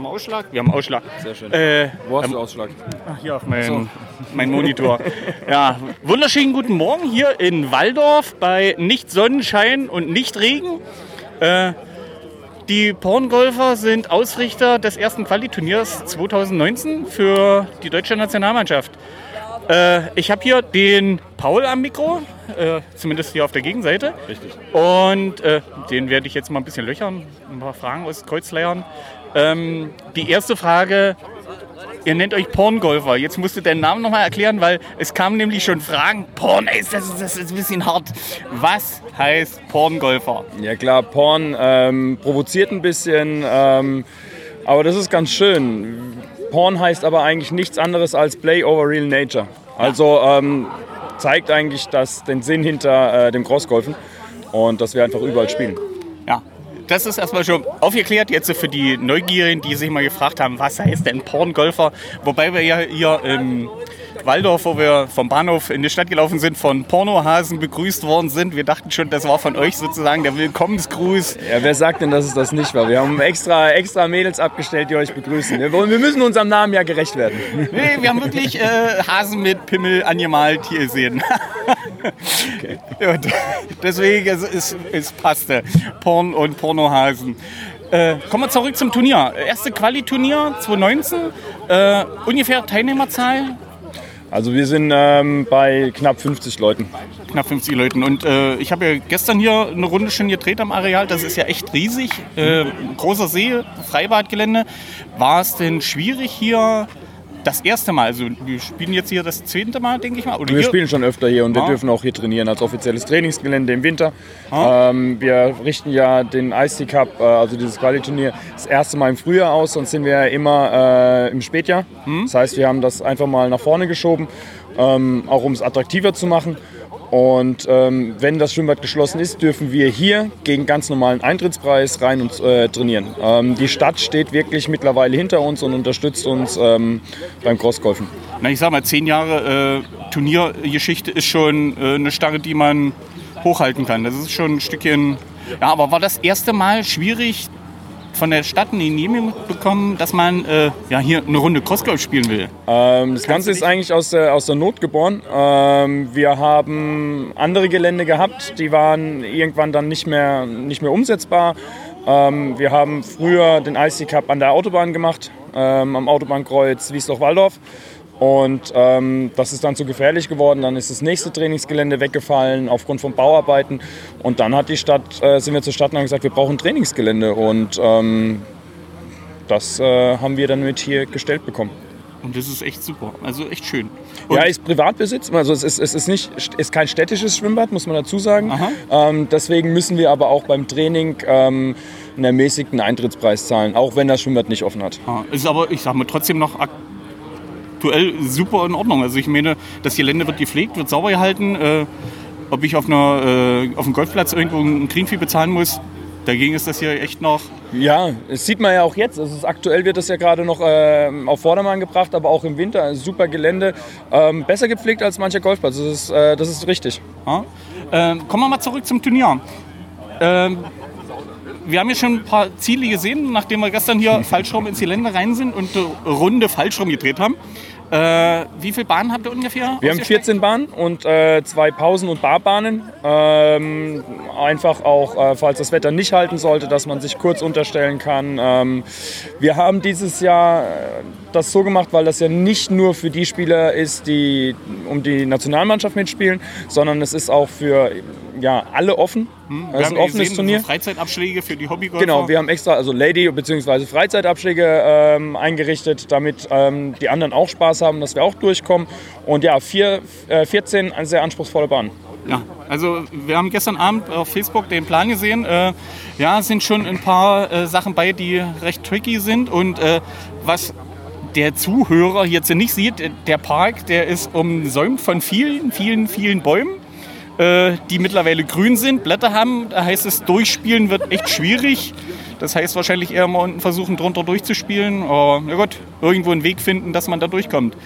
Haben wir Ausschlag? Wir haben Ausschlag. Sehr schön. Äh, Wo hast du Ausschlag? Ach, hier auf meinem mein Monitor. ja, wunderschönen guten Morgen hier in Waldorf bei nicht Sonnenschein und nicht Regen. Äh, die Porngolfer sind Ausrichter des ersten Qualiturniers 2019 für die deutsche Nationalmannschaft. Äh, ich habe hier den Paul am Mikro, äh, zumindest hier auf der Gegenseite. Richtig. Und äh, den werde ich jetzt mal ein bisschen löchern, ein paar Fragen aus Kreuz leiern. Ähm, die erste Frage, ihr nennt euch Porngolfer. Jetzt musst du deinen Namen nochmal erklären, weil es kamen nämlich schon Fragen. Porn, ey, das ist, das ist ein bisschen hart. Was heißt Porngolfer? Ja klar, Porn ähm, provoziert ein bisschen, ähm, aber das ist ganz schön. Porn heißt aber eigentlich nichts anderes als Play over Real Nature. Also ähm, zeigt eigentlich das, den Sinn hinter äh, dem Crossgolfen und dass wir einfach überall spielen. Ja, das ist erstmal schon aufgeklärt. Jetzt für die Neugierigen, die sich mal gefragt haben, was heißt denn Porngolfer? Wobei wir ja hier im Waldorf, wo wir vom Bahnhof in die Stadt gelaufen sind, von Pornohasen begrüßt worden sind. Wir dachten schon, das war von euch sozusagen der Willkommensgruß. Ja, wer sagt denn, dass es das nicht war? Wir haben extra, extra Mädels abgestellt, die euch begrüßen. Wir, müssen unserem Namen ja gerecht werden. Nee, wir haben wirklich äh, Hasen mit Pimmel angemalt hier gesehen. Ja, d- deswegen, es, es, es passte. Porn und Pornohasen. Äh, kommen wir zurück zum Turnier. Erste Quali-Turnier 2019. Äh, ungefähr Teilnehmerzahl Also wir sind ähm, bei knapp 50 Leuten. knapp 50 Leuten. Und äh, ich habe ja gestern hier eine Runde schon gedreht am Areal. Das ist ja echt riesig. Äh, großer See, Freibadgelände. War es denn schwierig hier das erste Mal? Also wir spielen jetzt hier das zweite Mal, denke ich mal. Oder Wir hier? spielen schon öfter hier und wir Ah. dürfen auch hier trainieren als offizielles Trainingsgelände im Winter. Ah. Ähm, wir richten ja den IC Cup, äh, also dieses Quali-Turnier, das erste Mal im Frühjahr aus, sonst sind wir ja immer äh, im Spätjahr. Hm. Das heißt, wir haben das einfach mal nach vorne geschoben, ähm, auch um es attraktiver zu machen. Und ähm, wenn das Schwimmbad geschlossen ist, dürfen wir hier gegen ganz normalen Eintrittspreis rein und äh, trainieren. Ähm, die Stadt steht wirklich mittlerweile hinter uns und unterstützt uns ähm, beim Crossgolfen. Na, ich sag mal, zehn Jahre äh, Turniergeschichte ist schon äh, eine Starre, die man hochhalten kann. Das ist schon ein Stückchen. Ja, aber war das erste Mal schwierig, von der Stadt eine Genehmigung bekommen, dass man äh, ja, hier eine Runde Crossgolf spielen will? Ähm, das Ganze ist eigentlich aus der, aus der Not geboren. Ähm, wir haben andere Gelände gehabt, die waren irgendwann dann nicht mehr, nicht mehr umsetzbar. Ähm, wir haben früher den IC Cup an der Autobahn gemacht, ähm, am Autobahnkreuz Wiesloch-Walldorf. Und ähm, das ist dann zu gefährlich geworden. Dann ist das nächste Trainingsgelände weggefallen aufgrund von Bauarbeiten. Und dann hat die Stadt, äh, sind wir zur Stadt und haben gesagt, wir brauchen ein Trainingsgelände. Und ähm, das äh, haben wir dann mit hier gestellt bekommen. Und das ist echt super. Also echt schön. Ja, ist Privatbesitz. Also es ist, es ist, nicht, ist kein städtisches Schwimmbad, muss man dazu sagen. Aha. Ähm, deswegen müssen wir aber auch beim Training ähm, einen ermäßigten Eintrittspreis zahlen, auch wenn das Schwimmbad nicht offen hat. Ja, ist aber, ich sag mal, trotzdem noch aktuell super in Ordnung. Also ich meine, das Gelände wird gepflegt, wird sauber gehalten. Äh, ob ich auf, einer, äh, auf einem Golfplatz irgendwo ein Greenfee bezahlen muss, dagegen ist das hier echt noch. Ja, das sieht man ja auch jetzt. Also aktuell wird das ja gerade noch ähm, auf Vordermann gebracht, aber auch im Winter ein super Gelände. Ähm, besser gepflegt als mancher Golfplatz. Das ist, äh, das ist richtig. Ja. Ähm, kommen wir mal zurück zum Turnier. Ähm, wir haben ja schon ein paar Ziele gesehen, nachdem wir gestern hier falsch rum ins Gelände rein sind und eine Runde falsch rum gedreht haben. Äh, wie viele Bahnen habt ihr ungefähr? Wir haben ausgestellt? 14 Bahnen und äh, zwei Pausen- und Barbahnen. Ähm, einfach auch, äh, falls das Wetter nicht halten sollte, dass man sich kurz unterstellen kann. Ähm, wir haben dieses Jahr äh, das so gemacht, weil das ja nicht nur für die Spieler ist, die um die Nationalmannschaft mitspielen, sondern es ist auch für ja, alle offen. Wir Es ist ein offenes gesehen, Turnier. So Freizeitabschläge für die Hobbygolfer. Genau, wir haben extra also Lady- bzw. Freizeitabschläge ähm, eingerichtet, damit ähm, die anderen auch Spaß haben, dass wir auch durchkommen. Und ja, vier, äh, 14 eine sehr anspruchsvolle Bahn. Ja, also wir haben gestern Abend auf Facebook den Plan gesehen. Äh, ja, es sind schon ein paar äh, Sachen bei, die recht tricky sind. Und äh, was der Zuhörer jetzt nicht sieht, äh, der Park, der ist umsäumt von vielen, vielen, vielen Bäumen, äh, die mittlerweile grün sind, Blätter haben. Da heißt es, durchspielen wird echt schwierig. Das heißt wahrscheinlich eher mal unten versuchen, drunter durchzuspielen. Aber ja gut, irgendwo einen Weg finden, dass man da durchkommt.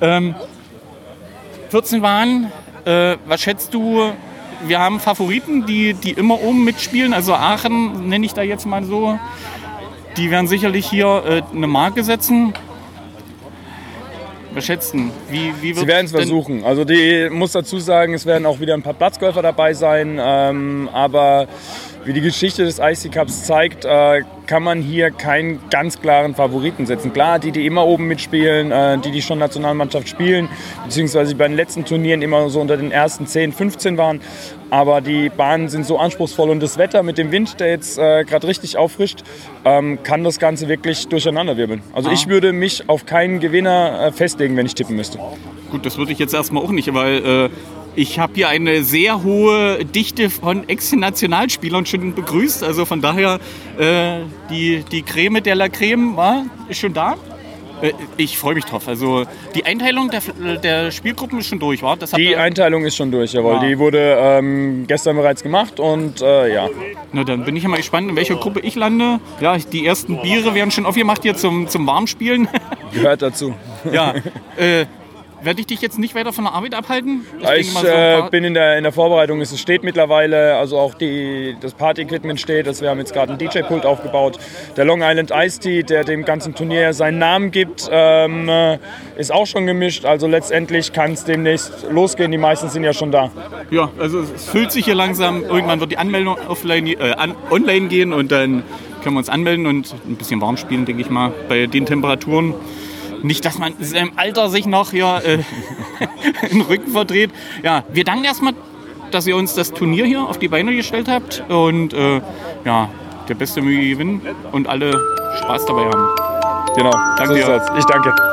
Ähm, 14 waren, äh, was schätzt du? Wir haben Favoriten, die, die immer oben mitspielen. Also Aachen nenne ich da jetzt mal so. die werden sicherlich hier äh, eine Marke setzen. Schätzen? Wie, wie Sie werden es versuchen. Also die muss dazu sagen, es werden auch wieder ein paar Platzgolfer dabei sein, ähm, aber wie die Geschichte des IC Cups zeigt, äh, kann man hier keinen ganz klaren Favoriten setzen. Klar, die, die immer oben mitspielen, äh, die, die schon Nationalmannschaft spielen, beziehungsweise bei den letzten Turnieren immer so unter den ersten 10, 15 waren. Aber die Bahnen sind so anspruchsvoll und das Wetter mit dem Wind, der jetzt äh, gerade richtig auffrischt, ähm, kann das Ganze wirklich durcheinanderwirbeln. Also Ah. ich würde mich auf keinen Gewinner äh, festlegen, wenn ich tippen müsste. Gut, das würde ich jetzt erstmal auch nicht, weil äh, ich habe hier eine sehr hohe Dichte von Ex-Nationalspielern schon begrüßt. Also von daher, äh, die, die Creme der la Creme war, ist schon da. Äh, ich freue mich drauf. Also die Einteilung der, der Spielgruppen ist schon durch, war? Das Die Einteilung ist schon durch, jawohl. Ja. Die wurde ähm, gestern bereits gemacht und äh, ja. Na, dann bin ich ja mal gespannt, in welcher Gruppe ich lande. Ja, die ersten Biere werden schon aufgemacht hier zum, zum Warmspielen. Gehört dazu. ja, äh, werde ich dich jetzt nicht weiter von der Arbeit abhalten? Ich, so äh, bin in der, in der Vorbereitung, es steht mittlerweile, also auch die, das Party-Equipment steht, also wir haben jetzt gerade einen DJ-Pult aufgebaut. Der Long Island Ice Tea, der dem ganzen Turnier seinen Namen gibt, ähm, äh, ist auch schon gemischt. Also letztendlich kann es demnächst losgehen, die meisten sind ja schon da. Ja, also es füllt sich hier langsam. Irgendwann wird die Anmeldung offline, äh, online gehen und dann können wir uns anmelden und ein bisschen warm spielen, denke ich mal, bei den Temperaturen. Nicht, dass man in seinem Alter sich noch hier äh, den Rücken verdreht. Ja, wir danken erstmal, dass ihr uns das Turnier hier auf die Beine gestellt habt und äh, ja, der Beste möge gewinnen und alle Spaß dabei haben. Genau, Danke so dir. das.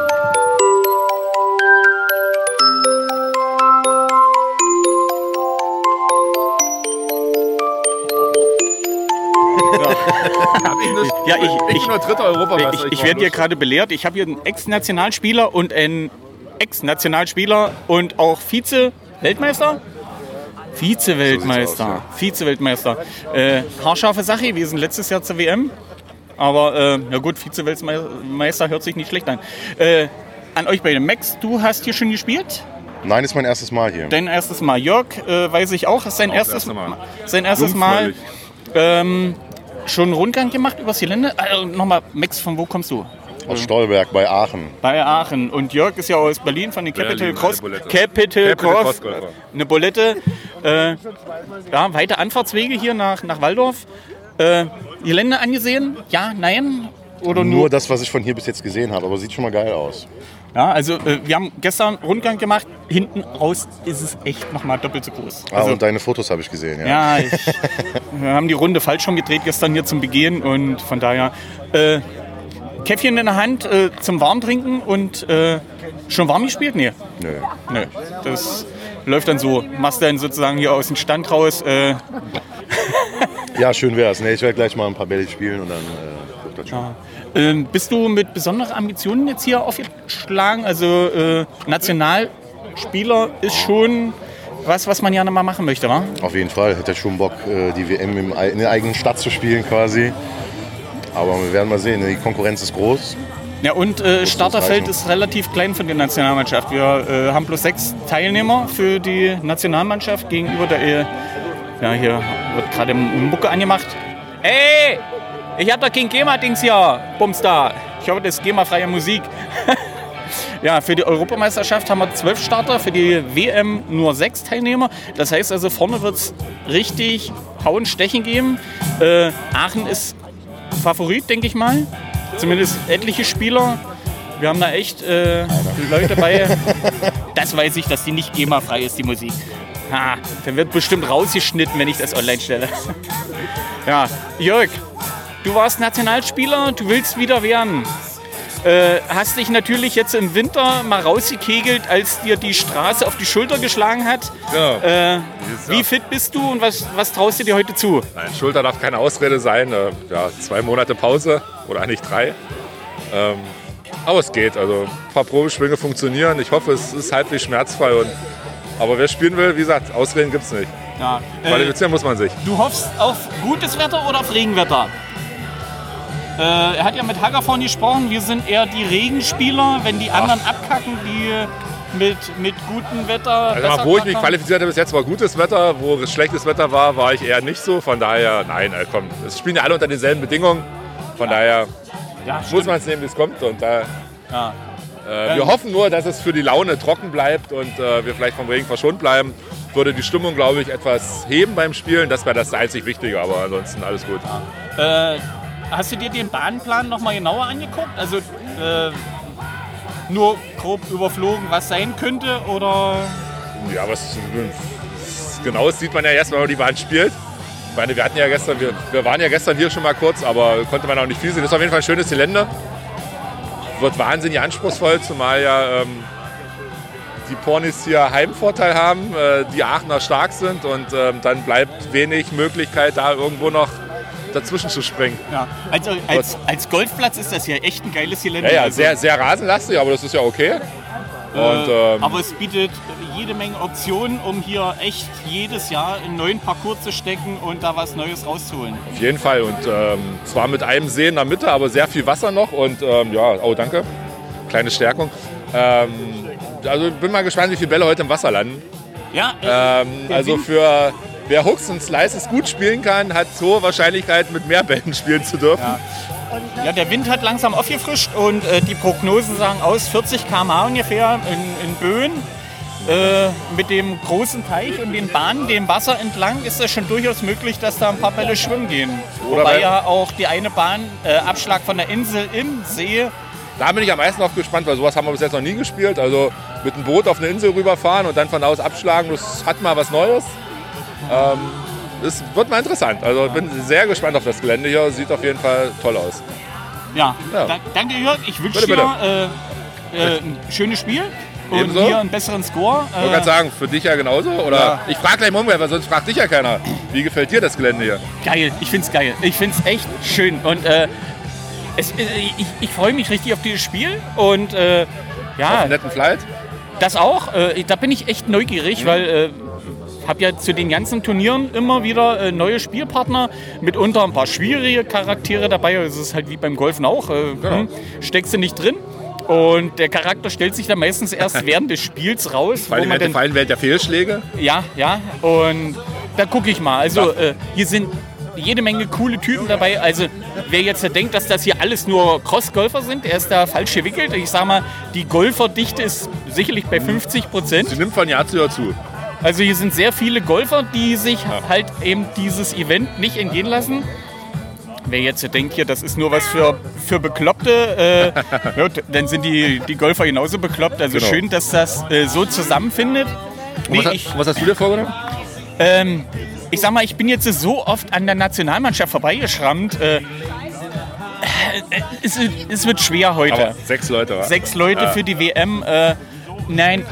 Ich. Ja, ich, Ich nur dritter Europameister. Ich, ich werde hier gerade belehrt. Ich habe hier einen Ex-Nationalspieler und einen Ex-Nationalspieler und auch Vize-Weltmeister. Vize-Weltmeister. Vize-Weltmeister. Äh, haarscharfe Sache gewesen letztes Jahr zur WM. Aber äh, na gut, Vize-Weltmeister hört sich nicht schlecht an. Äh, an euch beide. Max, du hast hier schon gespielt? Nein, ist mein erstes Mal hier. Dein erstes Mal. Jörg, äh, weiß ich auch, ist sein erstes, erste Mal. Sein erstes Mal. Ähm, schon einen Rundgang gemacht übers Gelände? Also, Nochmal, Max, von wo kommst du? Aus Stolberg bei Aachen. Bei Aachen. Und Jörg ist ja aus Berlin von den Capital Berlin, Cross. eine Bulette. Capital, Capital Cross. Crossgolfer. Eine Bulette. Äh, ja, weite Anfahrtswege hier nach, nach Waldorf. Äh, Gelände angesehen? Ja, nein? Oder nur? Nur das, was ich von hier bis jetzt gesehen habe, aber sieht schon mal geil aus. Ja, also äh, wir haben gestern Rundgang gemacht. Hinten raus ist es echt nochmal doppelt so groß. Ah, Also, und deine Fotos habe ich gesehen, ja. ja, ich, wir haben die Runde falsch schon gedreht gestern hier zum Begehen und von daher äh, Käffchen in der Hand äh, zum Warmtrinken und äh, schon warm gespielt? Nee. Nö. Nö, das läuft dann so. Machst dann sozusagen hier aus dem Stand raus. Äh, Ja, schön wär's. Nee, ich werde gleich mal ein paar Bälle spielen und dann äh, guckt das schon. Ähm, bist du mit besonderen Ambitionen jetzt hier aufgeschlagen? Also äh, Nationalspieler ist schon was, was man gerne mal machen möchte, wa? Auf jeden Fall. Hätte ich schon Bock, äh, die WM in der eigenen Stadt zu spielen quasi. Aber wir werden mal sehen. Die Konkurrenz ist groß. Ja, und äh, Starterfeld ist relativ klein für die Nationalmannschaft. Wir äh, haben bloß sechs Teilnehmer für die Nationalmannschaft gegenüber der. Äh, ja, hier wird gerade Mucke angemacht. Ey, ich hab da kein GEMA-Dings hier, Bumstar. Ich hoffe, das ist GEMA-freie Musik. ja, für die Europameisterschaft haben wir zwölf Starter, für die WM nur sechs Teilnehmer. Das heißt also, vorne wird es richtig Hauen, Stechen geben. Äh, Aachen ist Favorit, denke ich mal. Zumindest etliche Spieler. Wir haben da echt äh, Leute bei. Das weiß ich, dass die nicht GEMA-frei ist, die Musik. Ha, der wird bestimmt rausgeschnitten, wenn ich das online stelle. ja, Jörg, du warst Nationalspieler, du willst wieder werden. Äh, hast dich natürlich jetzt im Winter mal rausgekegelt, als dir die Straße auf die Schulter geschlagen hat. Ja. Äh, wie fit bist du und was, was traust du dir heute zu? Nein, Schulter darf keine Ausrede sein. Äh, Ja, zwei Monate Pause oder eigentlich drei. Ähm, aber es geht. Also ein paar Probeschwünge funktionieren. Ich hoffe, es ist halbwegs schmerzfrei. Und, aber wer spielen will, wie gesagt, Ausreden gibt es nicht. Ja, äh, Qualifizieren muss man sich. Du hoffst auf gutes Wetter oder auf Regenwetter? Äh, er hat ja mit Haggervorn gesprochen, wir sind eher die Regenspieler, wenn die anderen abkacken, die mit, mit gutem Wetter. Also wo ich mich qualifiziert habe, bis jetzt war gutes Wetter. Wo es schlechtes Wetter war, war ich eher nicht so. Von daher, nein, äh, komm, es spielen ja alle unter denselben Bedingungen. Von daher Ja, muss man es nehmen, wie es kommt. Und da, Ja. äh, wir hoffen nur, dass es für die Laune trocken bleibt und äh, wir vielleicht vom Regen verschont bleiben. Würde die Stimmung, glaube ich, etwas heben beim Spielen. Das wäre das einzig Wichtige, aber ansonsten alles gut. Äh, hast du dir den Bahnplan nochmal genauer angeguckt? Also äh, nur grob überflogen, was sein könnte? Oder Ja, was Genaues sieht man ja erst, wenn man die Bahn spielt. Ich meine, wir hatten ja gestern, wir, wir waren ja gestern hier schon mal kurz, aber konnte man auch nicht viel sehen. Das ist auf jeden Fall ein schönes Gelände. Wird wahnsinnig anspruchsvoll, zumal ja ähm, die Pornis hier Heimvorteil haben, äh, die Aachener stark sind und ähm, dann bleibt wenig Möglichkeit, da irgendwo noch dazwischen zu springen. Ja, also als, als Golfplatz ist das ja echt ein geiles Gelände. Ja, ja, Also, sehr, sehr rasenlastig, aber das ist ja okay. äh, Und, ähm, aber es bietet jede Menge Optionen, um hier echt jedes Jahr einen neuen Parcours zu stecken und da was Neues rauszuholen. Auf jeden Fall. Und ähm, zwar mit einem See in der Mitte, aber sehr viel Wasser noch. Und ähm, ja, oh danke. Kleine Stärkung. Ähm, also bin mal gespannt, wie viele Bälle heute im Wasser landen. Ja, äh, Ähm, also für wer Hooks und Slices gut spielen kann, hat hohe Wahrscheinlichkeit, mit mehr Bällen spielen zu dürfen. ja, der Wind hat langsam aufgefrischt und äh, die Prognosen sagen aus 40 km/h ungefähr in, in Böen. Äh, mit dem großen Teich und den Bahnen, dem Wasser entlang, ist es schon durchaus möglich, dass da ein paar Bälle schwimmen gehen. Oder Wobei bei- ja auch die eine Bahn, äh, Abschlag von der Insel im See, Da bin ich am meisten auf gespannt, weil sowas haben wir bis jetzt noch nie gespielt. Also mit einem Boot auf eine Insel rüberfahren und dann von da aus abschlagen, das hat mal was Neues. Ähm, das wird mal interessant. Also bin sehr gespannt auf das Gelände hier. Sieht auf jeden Fall toll aus. Ja, Ja. Da, danke Jörg. Ich wünsche dir äh, äh, ein schönes Spiel und Ebenso. hier einen besseren Score. Ich wollte Äh, gerade sagen, für dich ja genauso? Oder Ja. ich frage gleich mal umgekehrt, weil sonst fragt dich ja keiner. Wie gefällt dir das Gelände hier? geil, ich find's geil. Ich find's echt schön und äh, es, äh, ich, ich freue mich richtig auf dieses Spiel und äh, ja, Einen netten Flight? das auch. Äh, da bin ich echt neugierig, weil äh, habe ja zu den ganzen Turnieren immer wieder äh, neue Spielpartner, mitunter ein paar schwierige Charaktere dabei. Es ist halt wie beim Golfen auch. Äh, hm, steckst du nicht drin. Und der Charakter stellt sich dann meistens erst während des Spiels raus. Man Welt dann, fallen Welt der Fehlschläge. ja, ja. Und da gucke ich mal. Also äh, hier sind jede Menge coole Typen dabei. Also wer jetzt denkt, dass das hier alles nur Cross-Golfer sind, der ist da falsch gewickelt. Ich sag mal, die Golferdichte ist sicherlich bei 50 Prozent. Sie nimmt von Jahr zu Jahr zu. Also hier sind sehr viele Golfer, die sich halt eben dieses Event nicht entgehen lassen. Wer jetzt denkt hier, das ist nur was für, für Bekloppte, äh, ja, dann sind die, die Golfer genauso bekloppt. Also Genau. schön, dass das äh, so zusammenfindet. Nee, was, ich, was hast du dir vorgenommen? ähm, ich sag mal, ich bin jetzt so oft an der Nationalmannschaft vorbeigeschrammt. Äh, äh, es, es wird schwer heute. Aber sechs Leute, wa? Sechs Leute Ja. für die WM. Äh, nein,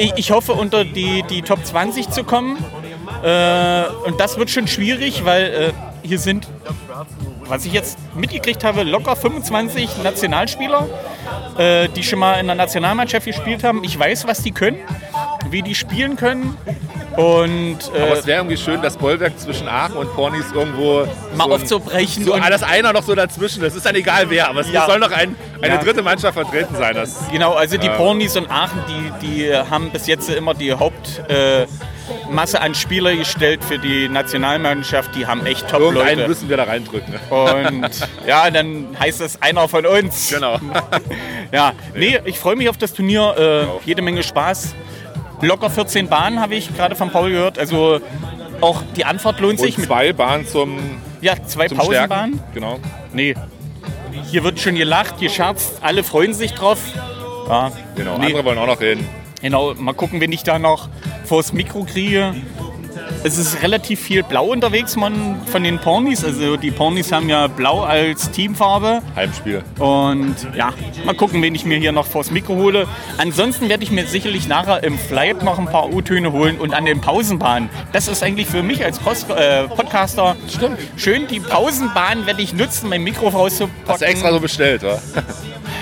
ich, ich hoffe unter die, die Top 20 zu kommen. Äh, und das wird schon schwierig, weil äh, hier sind, was ich jetzt mitgekriegt habe, locker 25 Nationalspieler, äh, die schon mal in der Nationalmannschaft gespielt haben. Ich weiß, was die können, wie die spielen können. Und Aber äh, es wäre irgendwie schön, das Bollwerk zwischen Aachen und Pornis irgendwo mal so aufzubrechen. So, und, alles einer noch so dazwischen. Das ist dann egal wer, aber es Ja. soll noch ein, eine Ja. dritte Mannschaft vertreten sein. Das, Genau, also die Ja. Pornis und Aachen, die, die haben bis jetzt immer die Hauptmasse äh, an Spieler gestellt für die Nationalmannschaft. Die haben echt irgendeinen Top-Leute. müssen wir da reindrücken. Und ja, dann heißt es einer von uns. Genau. Ja, nee, ich freue mich auf das Turnier. Äh, jede Menge Spaß. Locker 14 Bahnen habe ich gerade von Paul gehört. Also auch die Anfahrt lohnt sich. Und zwei Bahnen zum, ja, zwei zum Pausenbahnen. Stärken. Genau. Nee. Hier wird schon gelacht, gescherzt, alle freuen sich drauf. Ja, genau. Nee. Andere wollen auch noch reden. Genau, mal gucken, wenn ich da noch vors Mikro kriege. Es ist relativ viel Blau unterwegs man, von den Pornis. Also die Pornis haben ja Blau als Teamfarbe. Heimspiel. Und ja, mal gucken, wen ich mir hier noch vors Mikro hole. Ansonsten werde ich mir sicherlich nachher im Flight noch ein paar U-Töne holen und an den Pausenbahnen. Das ist eigentlich für mich als Post äh, Podcaster Stimmt. schön. Die Pausenbahnen werde ich nutzen, mein Mikro rauszupacken. Hast du extra so bestellt, wa?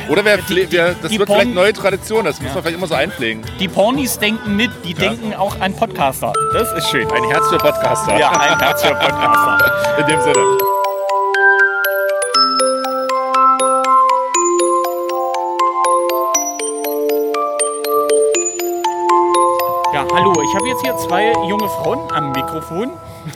Oder wer, pfle- wer, das die wird Porn- vielleicht neue Tradition, das muss man vielleicht immer so einpflegen. Die Pornis denken mit, die denken auch an Podcaster. Das ist schön. Ein Herz für Podcaster. Ja, ein Herz für Podcaster. In dem Sinne. Ja, hallo, ich habe jetzt hier zwei junge Frauen am Mikrofon.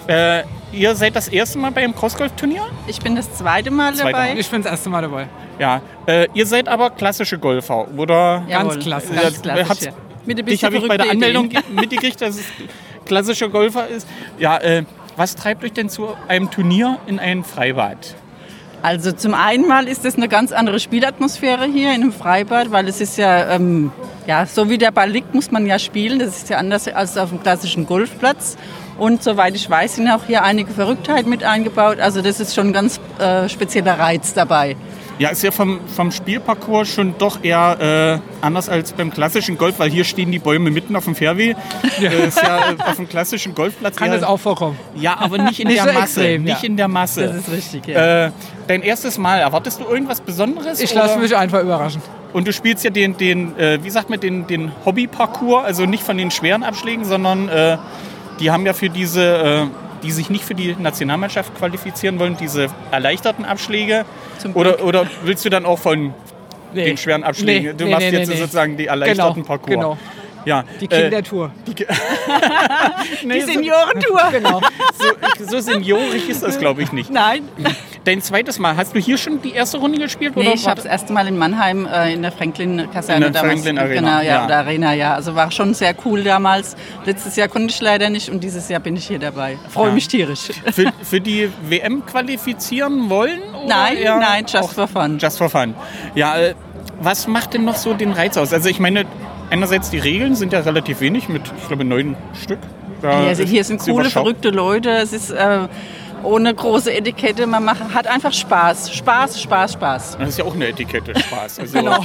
Äh, ihr seid das erste Mal beim Crossgolf-Turnier? Ich bin das zweite Mal Zweite dabei. Mal. Ich bin das erste Mal dabei. Ja. Äh, ihr seid aber klassische Golfer, oder? Jawohl, Ganz klassisch. Ganz klassisch, ja. Mit ein Dich habe ich bei der Anmeldung mitgekriegt, dass es klassischer Golfer ist. Ja, äh, was treibt euch denn zu einem Turnier in ein Freibad? Also zum einen mal ist es eine ganz andere Spielatmosphäre hier in einem Freibad, weil es ist ja, ähm, ja, so wie der Ball liegt, muss man ja spielen. Das ist ja anders als auf dem klassischen Golfplatz. Und soweit ich weiß, sind auch hier einige Verrücktheiten mit eingebaut. Also das ist schon ein ganz äh, spezieller Reiz dabei. Ja, ist ja vom, vom Spielparcours schon doch eher äh, anders als beim klassischen Golf, weil hier stehen die Bäume mitten auf dem Fairway. Ja. Äh, ist ja äh, auf dem klassischen Golfplatz Kann eher, das auch vorkommen. Ja, aber nicht in Nicht der so Masse. extrem, nicht ja. in der Masse. Das ist richtig, ja. Äh, dein erstes Mal, erwartest du irgendwas Besonderes? Ich lasse mich einfach überraschen. Und du spielst ja den, den äh, wie sagt man, den, den Hobby-Parcours, also nicht von den schweren Abschlägen, sondern äh, die haben ja für diese, die sich nicht für die Nationalmannschaft qualifizieren wollen, diese erleichterten Abschläge. Oder, oder willst du dann auch von Nee. den schweren Abschlägen? Nee, du nee, machst jetzt sozusagen die erleichterten Genau, Parcours. genau. Ja, Die äh, Kindertour. nee, Die so, Seniorentour. Genau. so, so seniorig ist das, glaube ich, nicht. Nein. Dein zweites Mal, hast du hier schon die erste Runde gespielt? Nee, oder ich habe das erste Mal in Mannheim äh, in der Franklin-Kaserne In der Franklin Arena, Genau, ja, ja. der Arena, ja. Also war schon sehr cool damals. Letztes Jahr konnte ich leider nicht und dieses Jahr bin ich hier dabei. Freue Ja. mich tierisch. für, für die WM qualifizieren wollen? Oder Nein, nein, just for fun. Just for fun. Ja, äh, was macht denn noch so den Reiz aus? Also ich meine, einerseits die Regeln sind ja relativ wenig, mit, ich glaube, neun Stück. Da Ja, also hier sind coole, verrückte Leute. Es ist äh, ohne große Etikette. Man macht, hat einfach Spaß. Spaß, Spaß, Spaß. Das ist ja auch eine Etikette, Spaß. Also, Genau.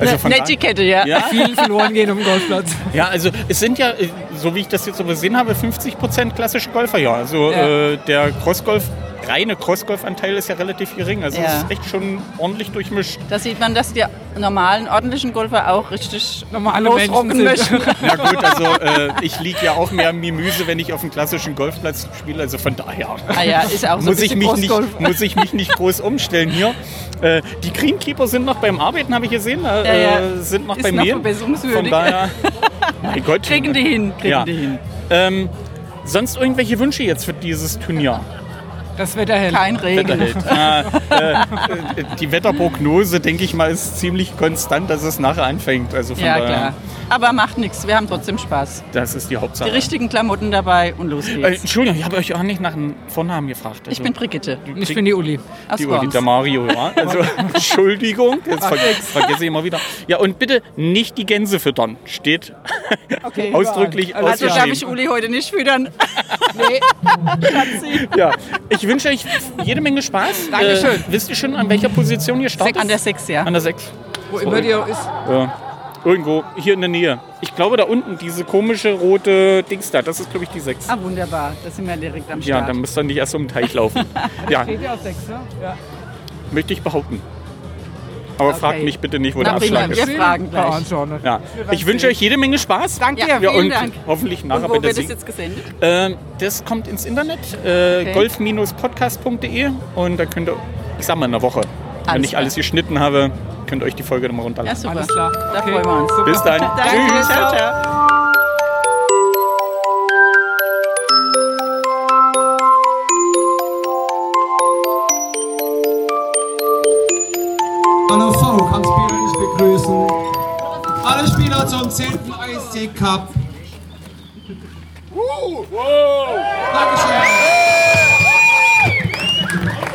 also von Eine Etikette, ja. Ja, Viel verloren gehen um den Golfplatz. ja, also es sind ja, äh, so wie ich das jetzt so gesehen habe, 50 Prozent klassische Golfer, ja. Also Ja. Äh, der Crossgolf, reine Crossgolf-Anteil ist ja relativ gering. Also es Ja. ist echt schon ordentlich durchmischt. Da sieht man, dass die normalen, ordentlichen Golfer auch richtig Normale losrocken Menschen möchten. Na gut, also äh, ich liege ja auch mehr Mimüse, wenn ich auf dem klassischen Golfplatz spiele. Also von daher Ah ja, ist auch so muss, ein ich bisschen mich nicht, muss ich mich nicht groß umstellen hier. Äh, die Greenkeeper sind noch beim Arbeiten, habe ich gesehen. Äh, Ja, ja. Sind noch Ist bei noch mir. Von daher, mein Gott. Kriegen die hin, kriegen Ja. Ähm, sonst irgendwelche Wünsche jetzt für dieses Turnier? Das Wetter hält. Kein Regen. Wetterheld. äh, äh, die Wetterprognose, denke ich mal, ist ziemlich konstant, dass es nachher anfängt. Also von Ja, daher, klar. Aber macht nichts, wir haben trotzdem Spaß. das ist die Die Hauptsache. richtigen Klamotten dabei und los Äh, geht's. Entschuldigung, ich habe euch auch nicht nach dem Vornamen gefragt. Ich Also, bin Brigitte Ich bin die Uli. aus die Uli, Worms. der Mario, ja. Also, Entschuldigung, jetzt ver vergesse ich immer wieder. Ja, und bitte nicht die Gänse füttern. Steht Okay, ausdrücklich Alles Also darf ich. Uli heute nicht füttern. Nee, Ja, ich wünsche euch jede Menge Spaß. Dankeschön. Äh, wisst ihr schon, an welcher Position ihr startet? An der 6, ja. An der 6. wo immer die auch ist. Ja. Irgendwo hier in der Nähe. Ich glaube, da unten, diese komische rote Dings da, das ist, glaube ich, die 6. Ah, wunderbar. Da sind wir direkt am Ja, Start. dann müsst ihr nicht erst um den Teich laufen. Ja, Geht ja auf sechs, ne? Ja. möchte ich behaupten. Aber Okay. fragt mich bitte nicht, wo Na, der Abschlag wir ist. fragen Ja, gleich. ne? Ja. Ich wünsche euch jede Menge Spaß. Danke Ja, vielen und Dank. hoffentlich nachher Und bei wo der wird das jetzt gesendet? Ähm, das kommt ins Internet, äh, Okay. golf-podcast.de und da könnt ihr, ich sag mal, in einer Woche, wenn Alles ich klar. alles geschnitten habe, könnt ihr euch die Folge dann mal Ja, runterladen. super. Alles klar. Da Okay. freuen wir uns. Bis dann. Danke, Tschüss. ciao, ciao. Spieler zum 10. IC Cup. Dankeschön.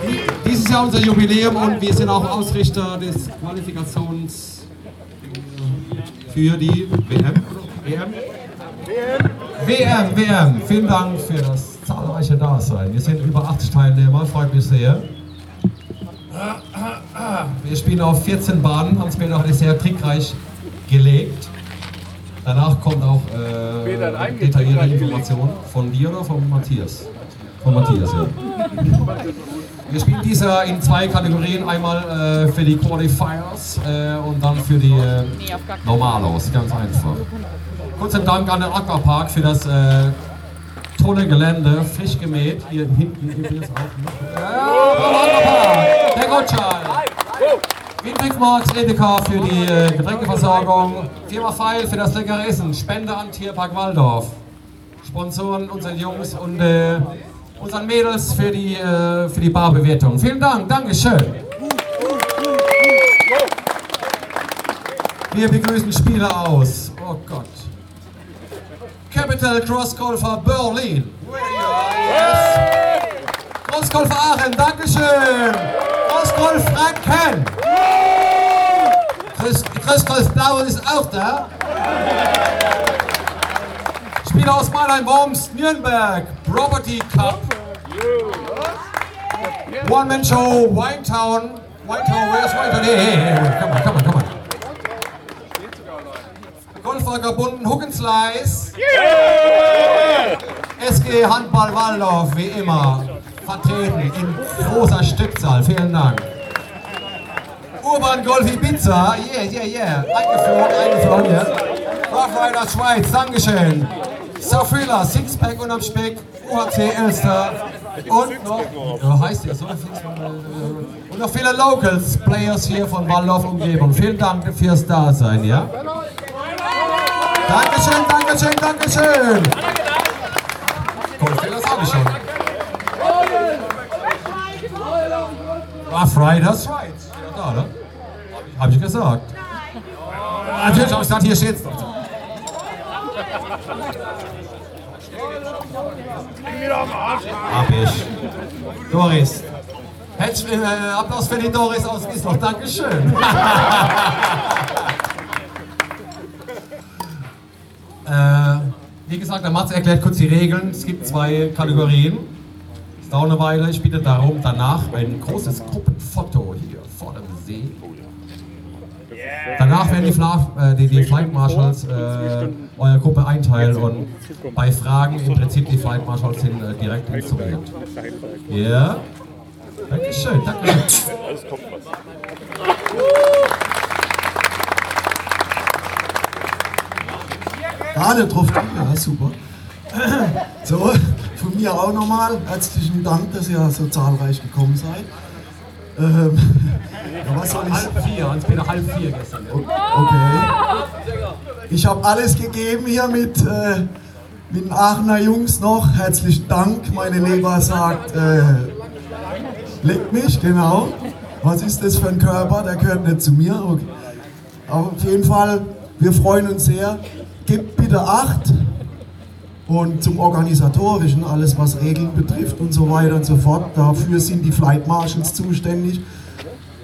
Die- Dieses Jahr unser Jubiläum und wir sind auch Ausrichter des Qualifikations für die WM. WM? WM, WM. Vielen Dank für das zahlreiche Dasein. Wir sind über 80 Teilnehmer, freut mich sehr. Wir spielen auf 14 Bahnen, haben es mir heute sehr trickreich gelegt. Danach kommt auch äh, detaillierte Information von dir oder von Matthias? Von Matthias, ja. Wir spielen dieses Jahr in zwei Kategorien, einmal äh, für die Qualifiers äh, und dann für die äh, Normalos, ganz einfach. Kurzen Dank an den Aquapark für das äh, tolle Gelände, frisch gemäht, hier hinten übrigens auch. Ja, Aquapark, der Gottschall. Marx Edeka für die äh, Getränkeversorgung. Firma Feil für das leckere Essen. Spende an Tierpark Waldorf. Sponsoren unsere Jungs und äh, unseren Mädels für die, äh, für die Barbewertung. Vielen Dank, Dankeschön. Wir begrüßen Spieler aus. Oh Gott. Capital Cross Golfer Berlin. Yes. Großgolf Aachen, Dankeschön. Großgolf Franken. Chris, Blau ist auch da. Spieler aus Mannheim-Worms, Nürnberg, Property Cup. One-Man-Show, Winetown. Winetown, where's Winetown? Hey, hey, hey, come on, come on, come on. Golfvagabunden Huckenslice. SG Handball Waldorf, wie immer, vertreten in großer Stückzahl. Vielen Dank. Urban Golf Ibiza, yeah, yeah, yeah. Eingeflogen, eingeflogen, ja. Rough Schweiz, Dankeschön. Safrila, Sixpack unterm Speck, UHC Elster und noch, ja, heißt ja so und noch viele Locals, Players hier von Waldorf Umgebung. Vielen Dank fürs Dasein, ja. Dankeschön, Dankeschön, Dankeschön. Rough Riders Schweiz. Ja, da, ne? Hab ich gesagt. Natürlich habe ich gesagt, hier steht's doch. Hab ich. Doris. Äh, Applaus für die Doris aus Wiesloch. Dankeschön. äh, wie gesagt, der Mats erklärt kurz die Regeln. Es gibt zwei Kategorien. Dauert eine Weile. Ich bitte darum, danach ein großes Gruppenfoto hier vor dem See. Danach werden die, Fla äh, die, die Flight Marshals äh, eure Gruppe einteilen und bei Fragen im Prinzip die Flight Marshals sind äh, direkt instruiert. Ja. Dankeschön, danke. Gerade drauf, ja super. So, von mir auch nochmal herzlichen Dank, dass ihr so zahlreich gekommen seid. Ähm, ja, was soll ich Halb vier, Hans-Peter halb vier gestern. Okay. Ich habe alles gegeben hier mit, äh, mit den Aachener Jungs noch. Herzlichen Dank. Meine Leber sagt, äh, leckt mich, genau. Was ist das für ein Körper? Der gehört nicht zu mir. Okay. Aber auf jeden Fall, wir freuen uns sehr. Gebt bitte Acht. Und zum Organisatorischen, alles was Regeln betrifft und so weiter und so fort, dafür sind die Flight Marshals zuständig.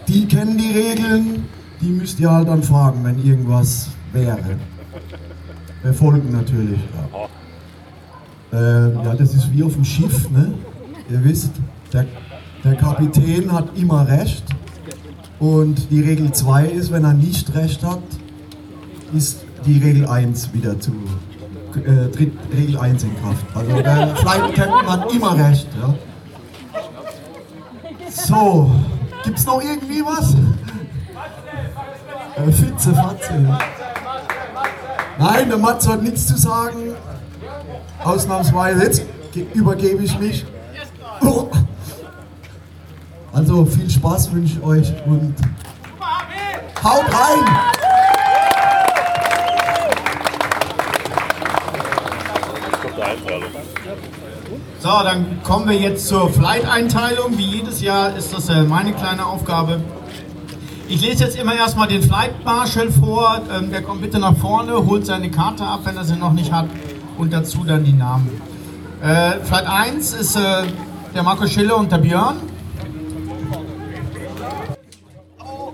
Die kennen die Regeln, die müsst ihr halt dann fragen, wenn irgendwas wäre. Wir folgen natürlich. Ja. Äh, ja, das ist wie auf dem Schiff, ne? Ihr wisst, der, der Kapitän hat immer recht. Und die Regel 2 ist, wenn er nicht recht hat, ist die Regel 1 wieder zu äh, tritt Regel 1 in Kraft. Also der Flight Captain hat immer recht. Ja. So, gibt's noch irgendwie was? Äh, Fitze, Fatze. Ja. Nein, der Matze hat nichts zu sagen. Ausnahmsweise. Jetzt ge- übergebe ich mich. Also viel Spaß wünsche ich euch und haut rein! So, dann kommen wir jetzt zur Flight-Einteilung. Wie jedes Jahr ist das äh, meine kleine Aufgabe. Ich lese jetzt immer erstmal den Flight Marshal vor. Ähm, der kommt bitte nach vorne, holt seine Karte ab, wenn er sie noch nicht hat, und dazu dann die Namen. Äh, Flight 1 ist äh, der Marco Schiller und der Björn.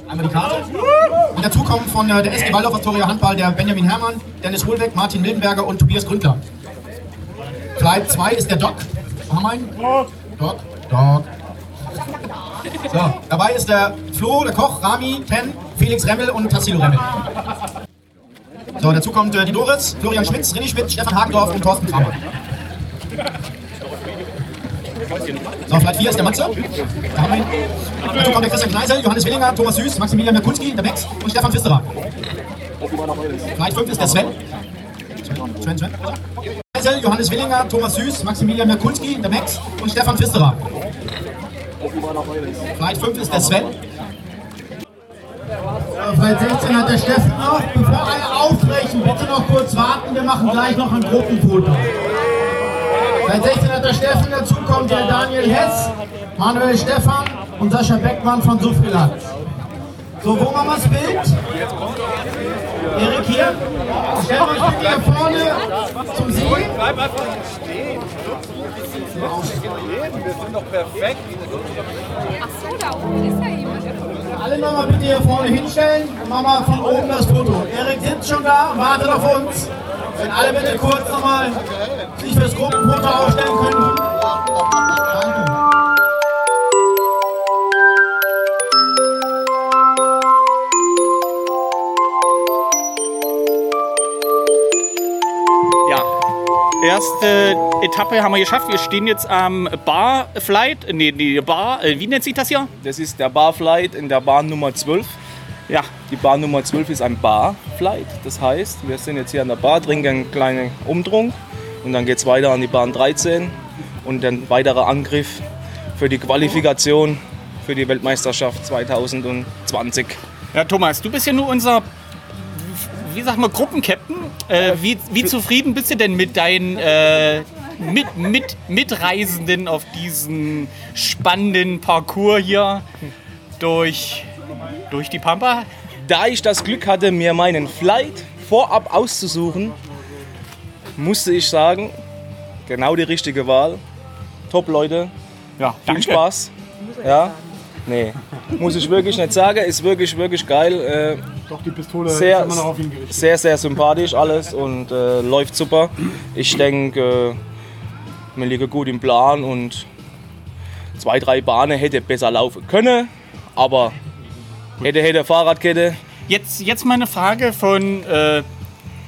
Einmal die Karte. Und dazu kommen von der SG Waldorf Astoria Handball der Benjamin Herrmann, Dennis Hohlweg, Martin Mildenberger und Tobias Gründler. Flight 2 ist der Doc. Wir einen? Doc. Doc. So, dabei ist der Flo, der Koch, Rami, Ken, Felix Remmel und Tassilo Remmel. So, dazu kommt äh, die Doris, Florian Schmitz, René Schmidt, Stefan Hagendorf und Thorsten Kramer. So, Flight 4 ist der Matze. Da haben wir ihn. Dazu kommt der Christian Kneisel, Johannes Willinger, Thomas Süß, Maximilian Merkulski, der Bex und Stefan Pfisterer. Flight 5 ist der Sven. Sven, Sven. Kneisel, Johannes Willinger, Thomas Süß, Maximilian Merkulski, der Max und Stefan Pfisterer. Flight 5 ist der Sven. Flight 16 hat der Steffen noch. Bevor alle aufbrechen, bitte noch kurz warten. Wir machen gleich noch ein Gruppenfoto. Seit 16 hat der Steffen, dazu kommt der Daniel Hess, Manuel Stefan und Sascha Beckmann von Sufrilat. So, wo machen wir das Bild? Erik hier. Stellen wir uns bitte hier vorne zum See. Alle nochmal bitte hier vorne hinstellen und machen wir von oben das Foto. Erik sitzt schon da, wartet auf uns. Wenn alle bitte kurz nochmal sich fürs Gruppenfoto aufstellen können. Erste Etappe haben wir geschafft. Wir stehen jetzt am Barflight. Nee, nee, Bar. Äh, wie nennt sich das hier? Das ist der Barflight in der Bahn Nummer 12. Ja, Die Bahn Nummer 12 ist ein Barflight. Das heißt, wir sind jetzt hier an der Bar, trinken einen kleinen Umdrung und dann geht es weiter an die Bahn 13 und ein weiterer Angriff für die Qualifikation für die Weltmeisterschaft 2020. Ja, Thomas, du bist ja nur unser, wie sag mal, Gruppencaptain. Äh, wie, wie zufrieden bist du denn mit deinen äh, mit, mit, Mitreisenden auf diesen spannenden Parcours hier durch, durch die Pampa? Da ich das Glück hatte, mir meinen Flight vorab auszusuchen, musste ich sagen, genau die richtige Wahl. Top Leute, Ja, viel danke. Spaß. Ja, nee, muss ich wirklich nicht sagen, ist wirklich, wirklich geil. Äh, Doch, die Pistole sehr, ist immer noch auf ihn gerichtet. sehr, sehr sympathisch alles und äh, läuft super. Ich denke, äh, wir liegen gut im Plan und zwei, drei Bahnen hätte besser laufen können, aber hätte, hätte Fahrradkette. Jetzt, jetzt mal eine Frage von äh,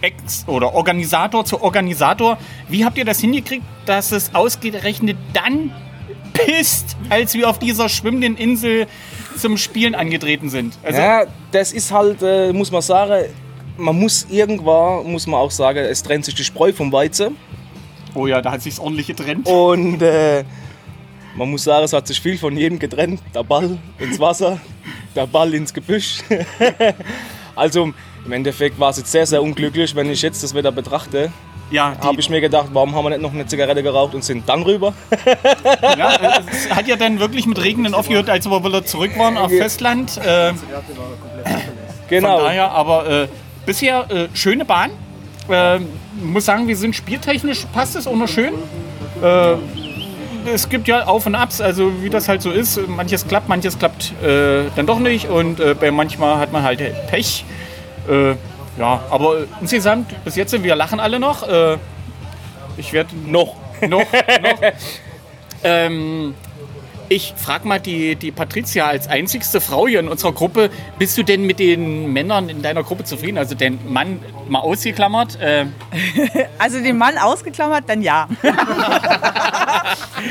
Ex- oder Organisator zu Organisator. Wie habt ihr das hingekriegt, dass es ausgerechnet dann pisst, als wir auf dieser schwimmenden Insel zum Spielen angetreten sind? Also, ja, das ist halt, äh, muss man sagen, man muss irgendwann, muss man auch sagen, es trennt sich die Spreu vom Weizen. Oh ja, da hat sich's ordentlich getrennt. Und äh, man muss sagen, es hat sich viel von jedem getrennt. Der Ball ins Wasser, der Ball ins Gebüsch. also im Endeffekt war es jetzt sehr, sehr unglücklich, wenn ich jetzt das Wetter betrachte. Ja, habe ich mir gedacht, warum haben wir nicht noch eine Zigarette geraucht und sind dann rüber? Ja, äh, es hat ja dann wirklich mit Regnen aufgehört, als wir wieder zurück waren auf Festland. Äh, Genau. Von daher, aber äh, bisher äh, schöne Bahn. Äh, muss sagen, wir sind spieltechnisch, passt es auch noch schön. Äh, es gibt ja Auf und Abs, also wie das halt so ist. Manches klappt, manches klappt äh, dann doch nicht und bei manchmal hat man halt Pech. Äh, ja, aber insgesamt, bis jetzt sind wir lachen alle noch. Äh, ich werde noch. Noch. noch. ähm, ich frage mal die, die Patricia als einzigste Frau hier in unserer Gruppe, bist du denn mit den Männern in deiner Gruppe zufrieden? Also den Mann mal ausgeklammert. Äh, Also den Mann ausgeklammert, dann ja.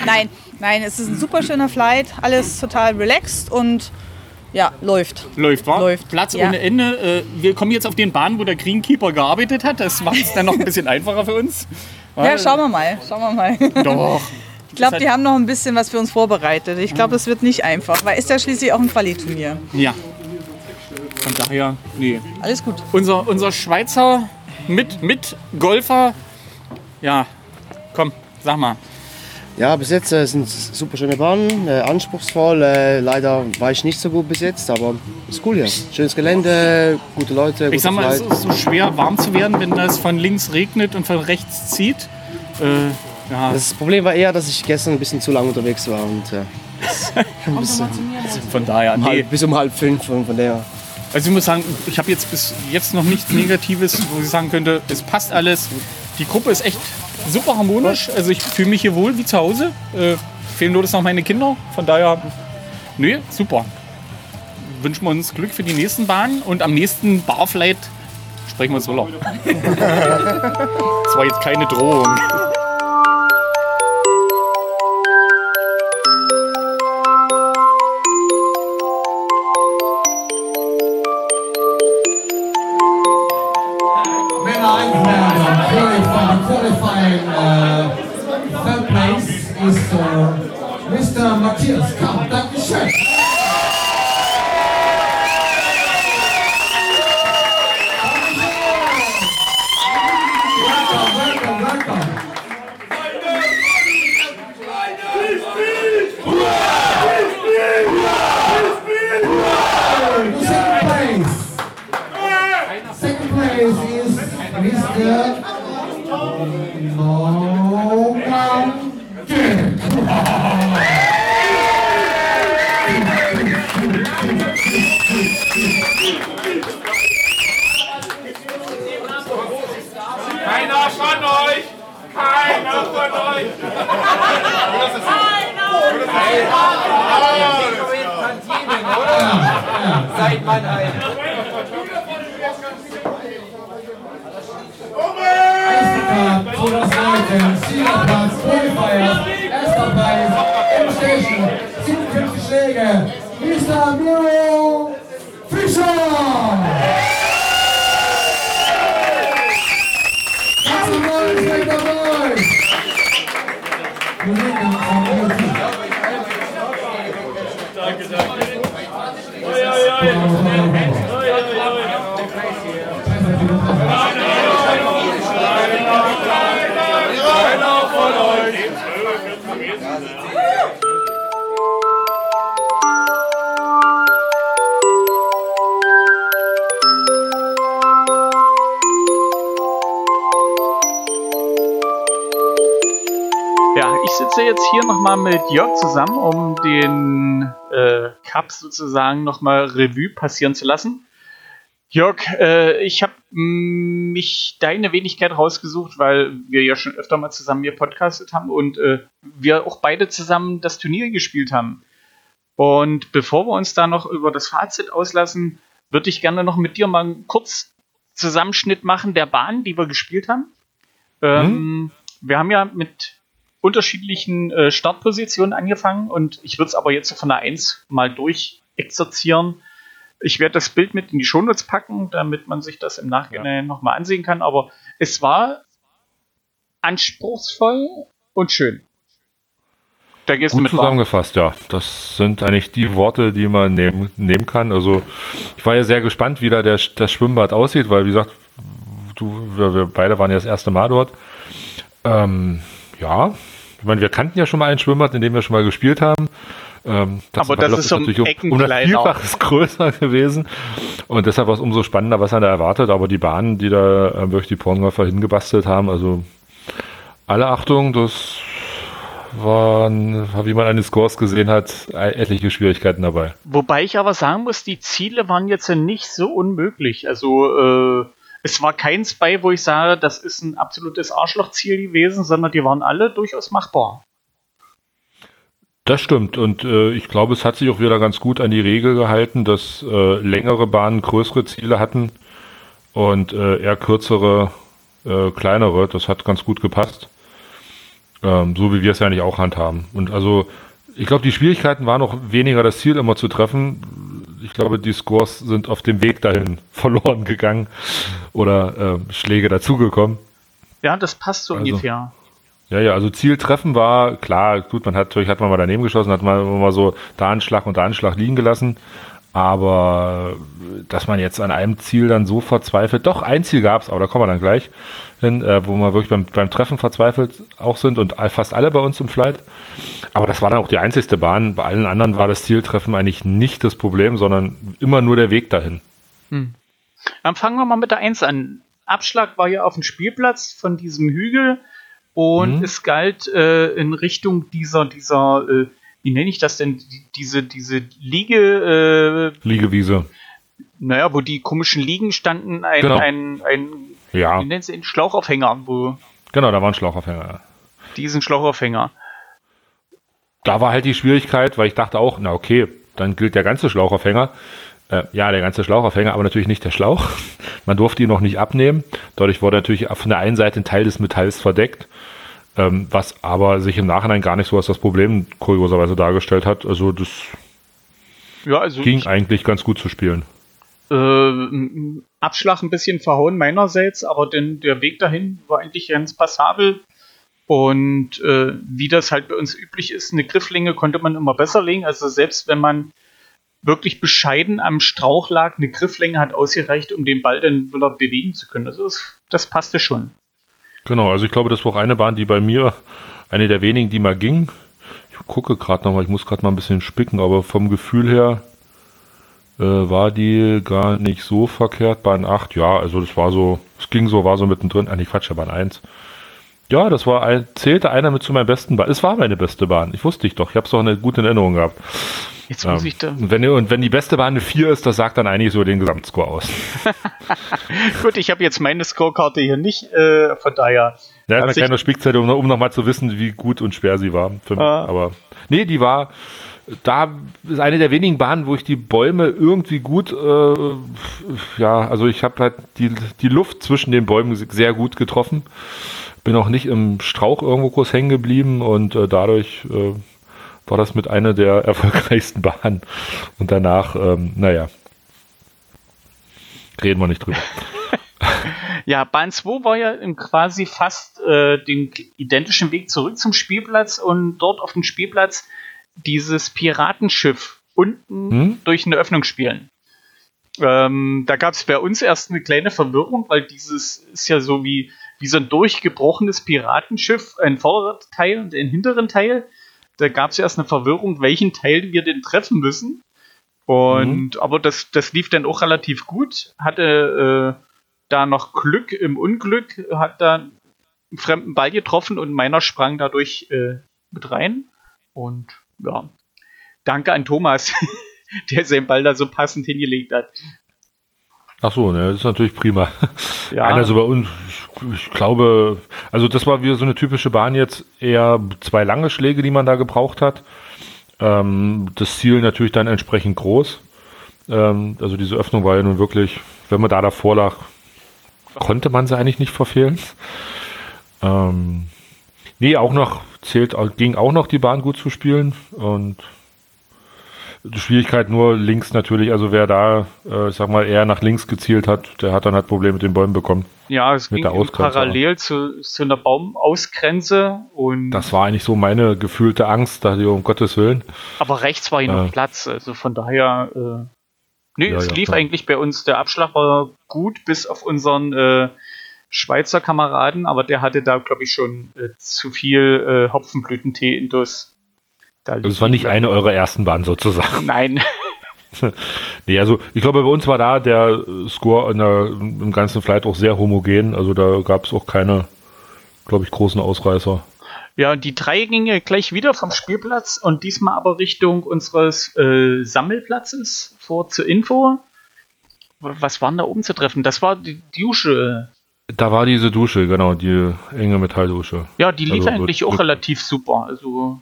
nein, nein, es ist ein super schöner Flight, alles total relaxed und ja, läuft. läuft, wa? Läuft, Platz ja. ohne Ende. Äh, wir kommen jetzt auf den Bahn, wo der Greenkeeper gearbeitet hat. Das macht es dann noch ein bisschen einfacher für uns. Ja, schauen wir mal, schauen wir mal. Doch. Ich glaube, die halt- haben noch ein bisschen was für uns vorbereitet. Ich glaube, es wird nicht einfach, weil ist ja schließlich auch ein Qualiturnier. Ja. Von daher, nee. Alles gut. Unser, unser Schweizer mit, mit Golfer, ja, komm, sag mal. Ja, bis jetzt äh, sind es super schöne Bahnen, äh, anspruchsvoll. Äh, leider war ich nicht so gut bis jetzt, aber ist cool hier. Schönes Gelände, gute Leute, Ich sag mal, es Flight. ist so schwer warm zu werden, wenn das von links regnet und von rechts zieht. Äh, ja. Das Problem war eher, dass ich gestern ein bisschen zu lange unterwegs war und äh, bisschen, Von daher, um nee. halb, bis um halb fünf von, von der. Also ich muss sagen, ich habe jetzt bis jetzt noch nichts Negatives, wo ich sagen könnte, es passt alles. Die Gruppe ist echt super harmonisch. Also ich fühle mich hier wohl wie zu Hause. Äh, fehlen nur das noch meine Kinder. Von daher, nee, super. Wünschen wir uns Glück für die nächsten Bahnen und am nächsten Barflight sprechen wir uns wohl Das war jetzt keine Drohung. Sozusagen nochmal Revue passieren zu lassen. Jörg, äh, ich habe mich deine Wenigkeit rausgesucht, weil wir ja schon öfter mal zusammen hier podcastet haben und äh, wir auch beide zusammen das Turnier gespielt haben. Und bevor wir uns da noch über das Fazit auslassen, würde ich gerne noch mit dir mal einen kurz Zusammenschnitt machen der Bahn, die wir gespielt haben. Ähm, Wir haben ja mit unterschiedlichen äh, Startpositionen angefangen und ich würde es aber jetzt von der 1 mal durchexerzieren. Ich werde das Bild mit in die Shownotes packen, damit man sich das im Nachhinein nochmal ansehen kann, aber es war anspruchsvoll und schön. Da gehst du Gut mit warm. zusammengefasst, ja. Das sind eigentlich die Worte, die man nehmen, nehmen kann. Also ich war ja sehr gespannt, wie da der, das Schwimmbad aussieht, weil wie gesagt, du, wir, wir beide waren ja das erste Mal dort. Ähm, ja, ich meine, wir kannten ja schon mal ein Schwimmbad, in dem wir schon mal gespielt haben. Ähm, Aber Waldorf das ist um natürlich um das kleiner. Vielfaches größer gewesen. Und deshalb war es umso spannender, was er da erwartet. Aber die Bahnen, die da äh, wirklich die Porngraffer hingebastelt haben, also alle Achtung, das waren, wie man an den Scores gesehen hat, etliche Schwierigkeiten dabei. Wobei ich aber sagen muss, die Ziele waren jetzt nicht so unmöglich. Also äh, es war keins bei, wo ich sage, das ist ein absolutes Arschlochziel gewesen, sondern die waren alle durchaus machbar. Das stimmt und äh, ich glaube, es hat sich auch wieder ganz gut an die Regel gehalten, dass äh, längere Bahnen größere Ziele hatten und äh, eher kürzere äh, kleinere. Das hat ganz gut gepasst. Ähm, so wie wir es ja eigentlich auch handhaben. Und also ich glaube, die Schwierigkeiten waren auch weniger das Ziel immer zu treffen. Ich glaube, die Scores sind auf dem Weg dahin verloren gegangen oder äh, Schläge dazugekommen. Ja, das passt so Also. ungefähr. Ja, ja, also Zieltreffen war klar, gut, man hat natürlich hat man mal daneben geschossen, hat man immer mal so da einen Schlag und da einen Schlag liegen gelassen. Aber äh, dass man jetzt an einem Ziel dann so verzweifelt, doch ein Ziel gab's, aber da kommen wir dann gleich hin, äh, wo wir wirklich beim, beim Treffen verzweifelt auch sind und all- fast alle bei uns im Flight. Aber das war dann auch die einzigste Bahn. Bei allen anderen war das Zieltreffen eigentlich nicht das Problem, sondern immer nur der Weg dahin. Hm. Dann fangen wir mal mit der 1 an. Abschlag war ja auf dem Spielplatz von diesem Hügel und Mhm. es galt äh, in Richtung dieser, dieser, äh, wie nenne ich das denn, Die- diese, diese Liege, äh, Liegewiese. naja, wo die komischen Liegen standen, ein, Genau. ein, ein Ja. wie nennt sie, ein Schlauchaufhänger, wo Genau, da war ein Schlauchaufhänger. ja. diesen Schlauchaufhänger. da war halt die Schwierigkeit, weil ich dachte auch, na okay, dann gilt der ganze Schlauchaufhänger. Äh, ja, der ganze Schlauchaufhänger, aber natürlich nicht der Schlauch. Man durfte ihn noch nicht abnehmen. Dadurch wurde natürlich von der einen Seite ein Teil des Metalls verdeckt, ähm, was aber sich im Nachhinein gar nicht so als das Problem kurioserweise dargestellt hat. Also das Ja, also ging eigentlich ganz gut zu spielen. Äh, Abschlag ein bisschen verhauen meinerseits, aber denn der Weg dahin war eigentlich ganz passabel. Und äh, wie das halt bei uns üblich ist, eine Grifflänge konnte man immer besser legen. Also selbst wenn man wirklich bescheiden am Strauch lag, eine Grifflänge hat ausgereicht, um den Ball dann wieder bewegen zu können. Also das, das passte schon. Genau, also ich glaube, das war auch eine Bahn, die bei mir, eine der wenigen, die mal ging. Ich gucke gerade nochmal, ich muss gerade mal ein bisschen spicken, aber vom Gefühl her äh, war die gar nicht so verkehrt. Bahn 8, ja, also das war so, es ging so, war so mittendrin, eigentlich Quatsch, ja, Bahn 1. Ja, das war ein, zählte einer mit zu meinen besten Bahnen. Es war meine beste Bahn. Ich wusste ich doch. Ich habe es doch eine gute Erinnerung gehabt. Jetzt muss Ähm, ich da. und, wenn, und wenn die beste Bahn eine 4 ist, das sagt dann eigentlich so den Gesamtscore aus. Gut, ich habe jetzt meine Scorekarte hier nicht, äh, von daher. Ja, eine kleine Spickzeit, um, um nochmal zu wissen, wie gut und schwer sie war. Für mich. Ah. Aber nee, die war. Da ist eine der wenigen Bahnen, wo ich die Bäume irgendwie gut, äh, ja, also ich habe halt die, die Luft zwischen den Bäumen sehr gut getroffen. Bin auch nicht im Strauch irgendwo groß hängen geblieben und äh, dadurch äh, war das mit einer der erfolgreichsten Bahnen. Und danach, ähm, naja, reden wir nicht drüber. Ja, Bahn 2 war ja quasi fast äh, den identischen Weg zurück zum Spielplatz und dort auf dem Spielplatz dieses Piratenschiff unten Hm? durch eine Öffnung spielen. Ähm, da gab es bei uns erst eine kleine Verwirrung, weil dieses ist ja so wie, wie so ein durchgebrochenes Piratenschiff, ein vorderer Teil und ein hinteren Teil. Da gab es erst eine Verwirrung, welchen Teil wir denn treffen müssen. Und aber das, das lief dann auch relativ gut. Hatte äh, da noch Glück im Unglück, hat da einen fremden Ball getroffen und meiner sprang dadurch äh, mit rein. Und ja, danke an Thomas, der seinen Ball da so passend hingelegt hat. Ach so, ne, das ist natürlich prima. Ja. Einer so bei uns, ich, ich glaube, also das war wieder so eine typische Bahn jetzt, eher zwei lange Schläge, die man da gebraucht hat. Ähm, das Ziel natürlich dann entsprechend groß. Ähm, also diese Öffnung war ja nun wirklich, wenn man da davor lag, konnte man sie eigentlich nicht verfehlen. Ähm, nee, auch noch zählt, ging auch noch die Bahn gut zu spielen und die Schwierigkeit nur links natürlich, also wer da, äh, ich sag mal, eher nach links gezielt hat, der hat dann halt Probleme mit den Bäumen bekommen. Ja, es Mit ging parallel zu, zu einer Baumausgrenze und Das war eigentlich so meine gefühlte Angst, da um Gottes Willen. aber rechts war hier noch Äh. Platz, also von daher äh, nee, Ja, es ja, lief klar. eigentlich bei uns, der Abschlag war gut, bis auf unseren äh, Schweizer Kameraden, aber der hatte da, glaube ich, schon äh, zu viel äh, Hopfenblütentee in Dus. Da Also es war nicht eine eurer ersten Bahnen sozusagen. Nein. nee, also ich glaube, bei uns war da der äh, Score in der, im ganzen Flight auch sehr homogen. Also da gab es auch keine, glaube ich, großen Ausreißer. Ja, die drei ging ja gleich wieder vom Spielplatz und diesmal aber Richtung unseres äh, Sammelplatzes vor zur Info. Was waren da oben zu treffen? Das war die Dusche. Da war diese Dusche, genau, die enge Metalldusche. Ja, die lief Also, eigentlich auch relativ super. Also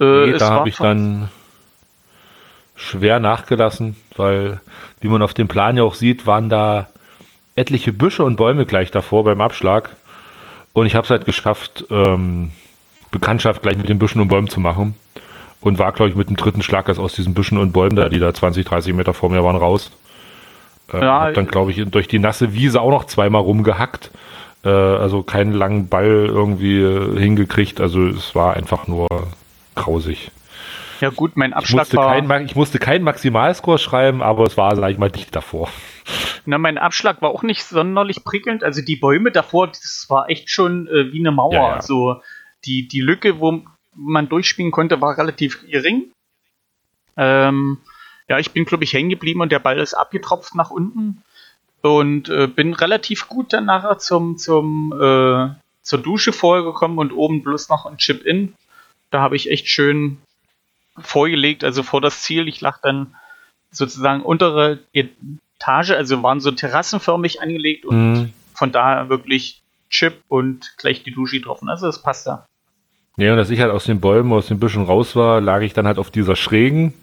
äh, Nee, da habe ich dann schwer nachgelassen, weil, wie man auf dem Plan ja auch sieht, waren da etliche Büsche und Bäume gleich davor beim Abschlag. Und ich habe es halt geschafft, ähm, Bekanntschaft gleich mit den Büschen und Bäumen zu machen. Und war, glaube ich, mit dem dritten Schlag erst aus diesen Büschen und Bäumen, da die da 20, 30 Meter vor mir waren, raus. Äh, Ja, hab dann, glaube ich, durch die nasse Wiese auch noch zweimal rumgehackt. Äh, also keinen langen Ball irgendwie äh, hingekriegt. Also es war einfach nur grausig. Ja gut, mein Ich Abschlag musste, war kein, ich musste keinen Maximalscore schreiben, aber es war, sag ich mal, dicht davor. Na, mein Abschlag war auch nicht sonderlich prickelnd. Also die Bäume davor, das war echt schon äh, wie eine Mauer. Ja, ja. Also die, die Lücke, wo man durchspielen konnte, war relativ gering. Ähm, ja, ich bin, glaube ich, hängen geblieben und der Ball ist abgetropft nach unten. Und äh, bin relativ gut dann nachher zum, zum, äh, zur Dusche vorgekommen und oben bloß noch ein Chip-In. Da habe ich echt schön vorgelegt, also vor das Ziel. Ich lag dann sozusagen untere Etage, also waren so terrassenförmig angelegt und Mhm. von daher wirklich Chip und gleich die Dusche getroffen. Also das passt da. Ja, und als ich halt aus den Bäumen, aus den Büschen raus war, lag ich dann halt auf dieser Schrägen,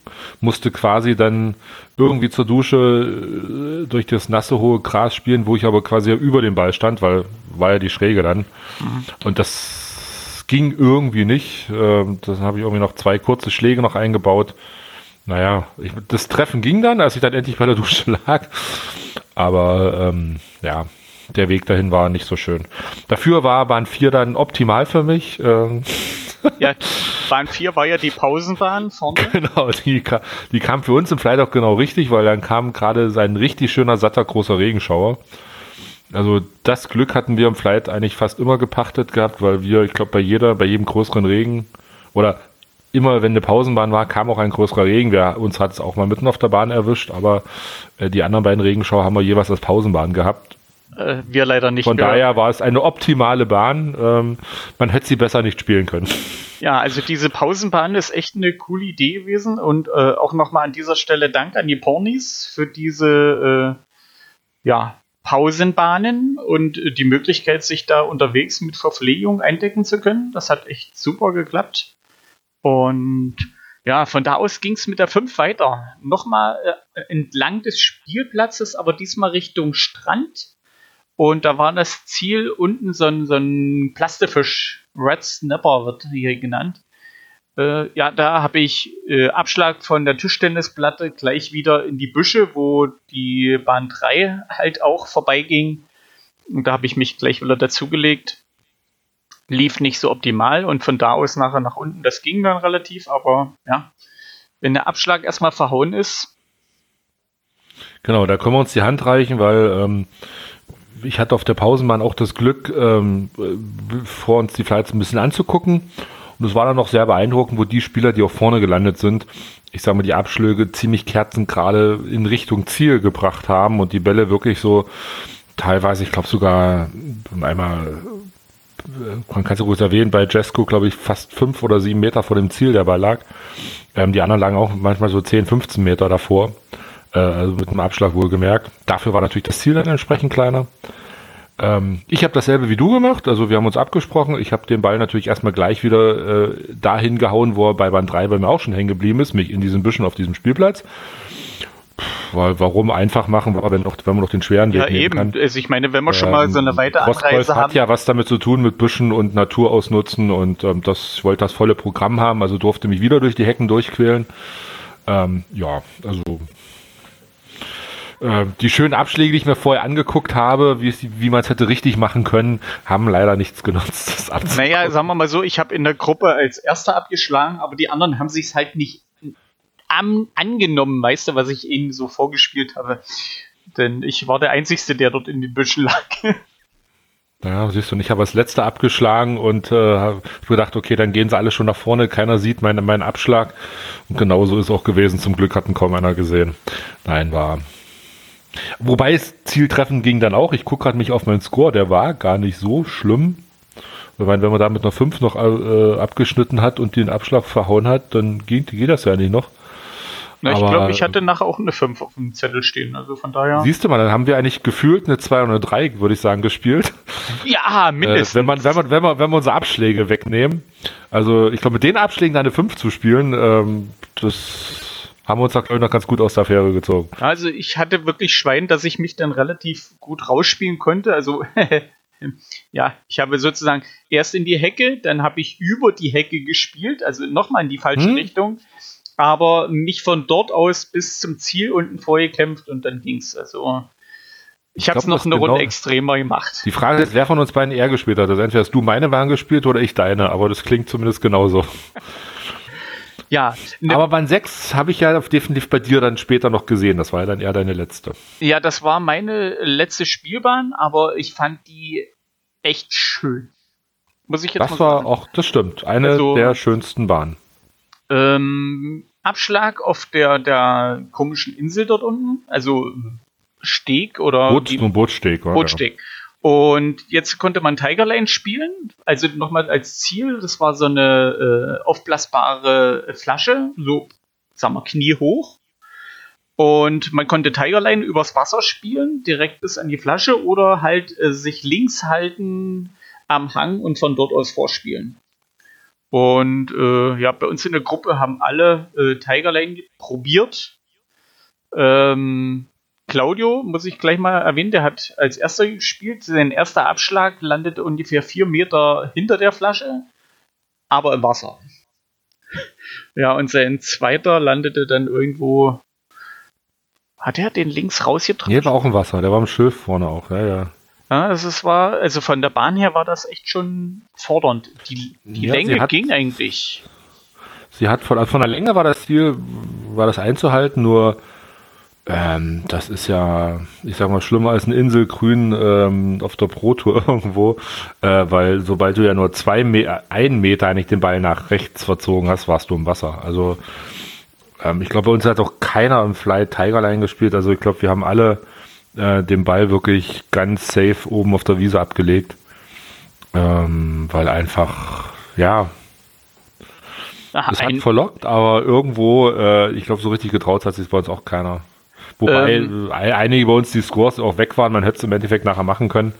musste quasi dann irgendwie zur Dusche äh, durch das nasse hohe Gras spielen, wo ich aber quasi über dem Ball stand, weil war ja die Schräge dann. Und das ging irgendwie nicht. Ähm, Dann habe ich irgendwie noch zwei kurze Schläge noch eingebaut. Naja, ich, das Treffen ging dann, als ich dann endlich bei der Dusche lag. Aber ähm, ja, der Weg dahin war nicht so schön. Dafür war Bahn 4 dann optimal für mich. Ähm, Ja, Bahn 4 war ja die Pausenbahn vorne. genau, die, ka- die kam für uns im Flight auch genau richtig, weil dann kam gerade sein richtig schöner, satter, großer Regenschauer. Also das Glück hatten wir im Flight eigentlich fast immer gepachtet gehabt, weil wir, ich glaube, bei jeder, bei jedem größeren Regen oder immer, wenn eine Pausenbahn war, kam auch ein größerer Regen. Wir, uns hat es auch mal mitten auf der Bahn erwischt, aber äh, die anderen beiden Regenschauer haben wir jeweils als Pausenbahn gehabt. Äh, wir leider nicht. Von mehr. daher war es eine optimale Bahn. Ähm, man hätte sie besser nicht spielen können. Ja, also diese Pausenbahn ist echt eine coole Idee gewesen und äh, auch nochmal an dieser Stelle Dank an die Pornis für diese äh, ja, Pausenbahnen und die Möglichkeit, sich da unterwegs mit Verpflegung eindecken zu können. Das hat echt super geklappt. Und ja, von da aus ging es mit der 5 weiter. Nochmal äh, entlang des Spielplatzes, aber diesmal Richtung Strand. Und da war das Ziel unten so ein, so ein Plastifisch, Red Snapper wird hier genannt. Äh, ja, da habe ich äh, Abschlag von der Tischtennisplatte gleich wieder in die Büsche, wo die Bahn 3 halt auch vorbeiging. Und da habe ich mich gleich wieder dazugelegt. Lief nicht so optimal und von da aus nachher nach unten, das ging dann relativ, aber ja, wenn der Abschlag erstmal verhauen ist. Genau, da können wir uns die Hand reichen, weil ähm, ich hatte auf der Pausenbahn auch das Glück, ähm, vor uns die Flights ein bisschen anzugucken. Und es war dann noch sehr beeindruckend, wo die Spieler, die auch vorne gelandet sind, ich sage mal, die Abschläge ziemlich kerzengerade in Richtung Ziel gebracht haben und die Bälle wirklich so teilweise, ich glaube sogar einmal, man kann es ja gut erwähnen, bei Jesko, glaube ich, fast fünf oder sieben Meter vor dem Ziel der Ball lag. Ähm, die anderen lagen auch manchmal so 10, 15 Meter davor. Äh, also mit einem Abschlag wohlgemerkt. Dafür war natürlich das Ziel dann entsprechend kleiner. Ähm, ich habe dasselbe wie du gemacht, also wir haben uns abgesprochen. Ich habe den Ball natürlich erstmal gleich wieder äh, dahin gehauen, wo er bei Band 3 bei mir auch schon hängen geblieben ist, mich in diesen Büschen auf diesem Spielplatz. Weil, warum einfach machen, wenn, noch, wenn man noch den schweren Weg Ja, eben. kann. Also ich meine, wenn wir schon mal so eine weite Rostbreus Anreise hat haben. ja was damit zu tun mit Büschen und Natur ausnutzen und ähm, das ich wollte das volle Programm haben, also durfte mich wieder durch die Hecken durchquälen. Ähm, ja, also äh, die schönen Abschläge, die ich mir vorher angeguckt habe, wie, es- wie man es hätte richtig machen können, haben leider nichts genutzt. Das. Naja, sagen wir mal so, ich habe in der Gruppe als Erster abgeschlagen, aber die anderen haben sich halt nicht am, angenommen, weißt du, was ich ihnen so vorgespielt habe. Denn ich war der Einzige, der dort in den Büschen lag. Ja, siehst du, und ich habe als letzter abgeschlagen und äh, habe gedacht, okay, dann gehen sie alle schon nach vorne, keiner sieht meinen meinen Abschlag. Und genauso ist es auch gewesen. Zum Glück hatten kaum einer gesehen. Nein, war. Wobei es Zieltreffen ging dann auch. Ich gucke gerade mich auf meinen Score, der war gar nicht so schlimm. Ich meine, wenn man da mit einer 5 noch äh, abgeschnitten hat und den Abschlag verhauen hat, dann geht, geht das ja nicht noch. Na, ich Aber- glaube, ich hatte nachher auch eine 5 auf dem Zettel stehen. Also von daher. Siehst du mal, dann haben wir eigentlich gefühlt eine 2 und eine 3, würde ich sagen, gespielt. Ja, mindestens. Äh, wenn, man, wenn, man, wenn, man, wenn wir unsere Abschläge wegnehmen, also ich glaube, mit den Abschlägen eine 5 zu spielen, ähm, das haben wir uns da, glaube ich, noch ganz gut aus der Affäre gezogen. Also ich hatte wirklich Schwein, dass ich mich dann relativ gut rausspielen konnte. Also ja, ich habe sozusagen erst in die Hecke, dann habe ich über die Hecke gespielt, also nochmal in die falsche Hm? Richtung, aber mich von dort aus bis zum Ziel unten vorgekämpft und dann ging's. Also ich habe es noch eine Runde genau- extremer gemacht. Die Frage ist, wer von uns beiden eher gespielt hat. Also entweder hast du meine Bahn gespielt oder ich deine, aber das klingt zumindest genauso. Ja, ne- aber Bahn 6 habe ich ja definitiv bei dir dann später noch gesehen. Das war ja dann eher deine letzte. Ja, das war meine letzte Spielbahn, aber ich fand die echt schön. Muss ich jetzt Das mal war sagen. auch, das stimmt, eine Also- der schönsten Bahnen. Ähm, Abschlag auf der, der komischen Insel dort unten, also Steg oder Boot, wie- so ein Bootsteg war. Und jetzt konnte man Tiger Lane spielen, also nochmal als Ziel, das war so eine äh, aufblasbare Flasche, so, sagen wir, kniehoch. Und man konnte Tiger Lane übers Wasser spielen, direkt bis an die Flasche, oder halt äh, sich links halten am Hang und von dort aus vorspielen. Und äh, ja, bei uns in der Gruppe haben alle äh, Tiger Lane probiert. Ähm, Claudio, muss ich gleich mal erwähnen, der hat als erster gespielt. Sein erster Abschlag landete ungefähr vier Meter hinter der Flasche, aber im Wasser. Ja, und sein zweiter landete dann irgendwo. Hat er den links rausgetragen? Nee, war auch im Wasser. Der war im Schilf vorne auch. Ja, ja. Ja, das ist, war, also von der Bahn her war das echt schon fordernd. Die, die Ja, Länge hat- ging eigentlich. Sie hat von, von der Länge war das Ziel, war das einzuhalten, nur ähm, das ist ja, ich sag mal, schlimmer als ein Inselgrün ähm, auf der Pro-Tour irgendwo, äh, weil sobald du ja nur zwei Me einen Meter eigentlich den Ball nach rechts verzogen hast, warst du im Wasser. Also ähm, ich glaube, bei uns hat auch keiner im Fly Tigerline gespielt. Also ich glaube, wir haben alle äh, den Ball wirklich ganz safe oben auf der Wiese abgelegt. Ähm, weil einfach, ja, Ach, es hat verlockt, aber irgendwo, äh, ich glaube, so richtig getraut hat sich bei uns auch keiner. Wobei Ähm. äh, einige bei uns die Scores auch weg waren, man hätte es im Endeffekt nachher machen können,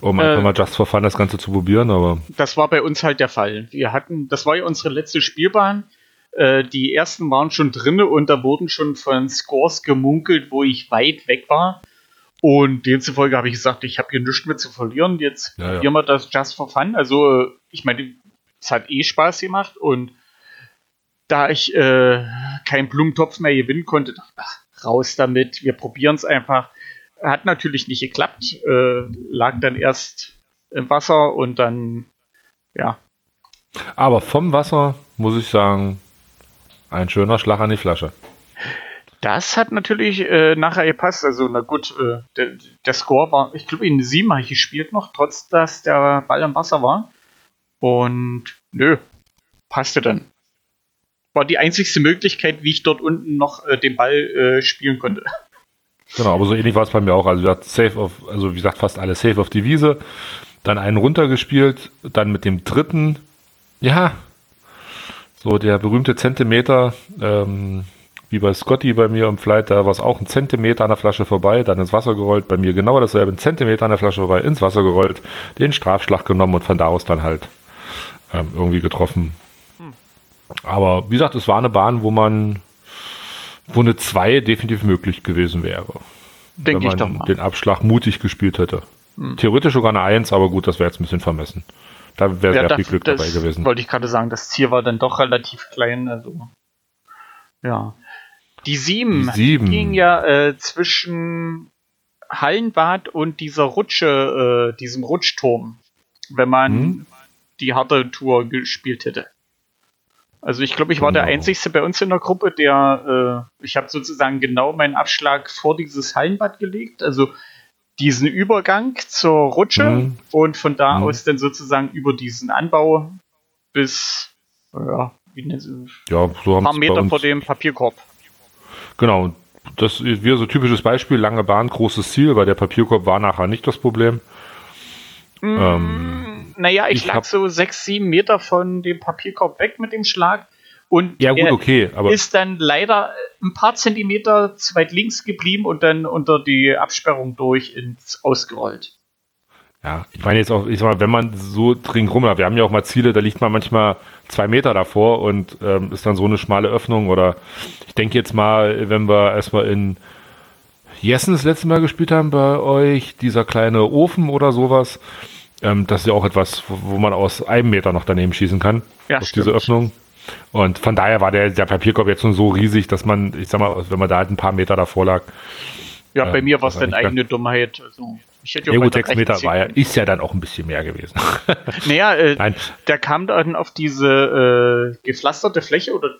um Äh. einfach mal just for fun das Ganze zu probieren, aber Das war bei uns halt der Fall. Wir hatten, das war ja unsere letzte Spielbahn. Äh, die ersten waren schon drinne und da wurden schon von Scores gemunkelt, wo ich weit weg war. Und demzufolge habe ich gesagt, ich habe hier nichts mehr zu verlieren. Jetzt Ja, ja. probieren wir das just for fun. Also, äh, ich meine, es hat eh Spaß gemacht und da ich äh, keinen Blumentopf mehr gewinnen konnte, dachte ich, ach, raus damit, wir probieren es einfach. Hat natürlich nicht geklappt, äh, lag dann erst im Wasser und dann, ja, aber vom Wasser muss ich sagen, ein schöner Schlag an die Flasche. Das hat natürlich äh, nachher gepasst. Also, na gut, äh, der, der Score war, ich glaube, in 7 habe ich gespielt noch, trotz dass der Ball im Wasser war. Und nö, passte dann. War die einzigste Möglichkeit, wie ich dort unten noch äh, den Ball äh, spielen konnte. Genau, aber so ähnlich war es bei mir auch. Also, safe auf, also wie gesagt, fast alle safe auf die Wiese, dann einen runtergespielt, dann mit dem dritten, ja, so der berühmte Zentimeter, ähm, wie bei Scotty bei mir im Flight, da war es auch ein Zentimeter an der Flasche vorbei, dann ins Wasser gerollt, bei mir genau dasselbe, ein Zentimeter an der Flasche vorbei, ins Wasser gerollt, den Strafschlag genommen und von da aus dann halt ähm, irgendwie getroffen. Aber wie gesagt, es war eine Bahn, wo man, wo eine 2 definitiv möglich gewesen wäre. Denke ich doch mal. den Abschlag mutig gespielt hätte. Hm. Theoretisch sogar eine 1, aber gut, das wäre jetzt ein bisschen vermessen. Da wäre Ja, sehr viel Glück dabei gewesen. Wollte ich gerade sagen, das Ziel war dann doch relativ klein. Also, ja. Die 7, Die sieben. ging ja äh, zwischen Hallenbad und dieser Rutsche, äh, diesem Rutschturm, wenn man Hm? die harte Tour gespielt hätte. Also ich glaube, ich war der Genau. Einzige bei uns in der Gruppe, der, äh, ich habe sozusagen genau meinen Abschlag vor dieses Hallenbad gelegt, also diesen Übergang zur Rutsche Mhm. und von da Mhm. aus dann sozusagen über diesen Anbau bis, ja, wie nennt Ja, so ein paar Meter vor dem Papierkorb. Genau. Das ist wieder so ein typisches Beispiel, lange Bahn, großes Ziel, weil der Papierkorb war nachher nicht das Problem. Ähm, Naja, ich, Ich lag so sechs, sieben Meter von dem Papierkorb weg mit dem Schlag und Ja, gut, okay, aber- ist dann leider ein paar Zentimeter zu weit links geblieben und dann unter die Absperrung durch ins Ausgerollt. Ja, ich meine jetzt auch, ich sag mal, wenn man so dringend rum hat, wir haben ja auch mal Ziele, da liegt man manchmal zwei Meter davor und ähm, ist dann so eine schmale Öffnung oder ich denke jetzt mal, wenn wir erstmal in Jessen das letzte Mal gespielt haben bei euch, dieser kleine Ofen oder sowas, ähm, das ist ja auch etwas, wo, wo man aus einem Meter noch daneben schießen kann, Ja, aus stimmt. diese Öffnung. Und von daher war der, der Papierkorb jetzt nur so riesig, dass man, ich sag mal, wenn man da halt ein paar Meter davor lag. Ja, bei ähm, mir war es dann eigene Dummheit. Also, ich hätte Ja, gut, weiter sechs Meter rechts war ja, ist ja dann auch ein bisschen mehr gewesen. Naja, äh, Nein. der kam dann auf diese äh, gepflasterte Fläche oder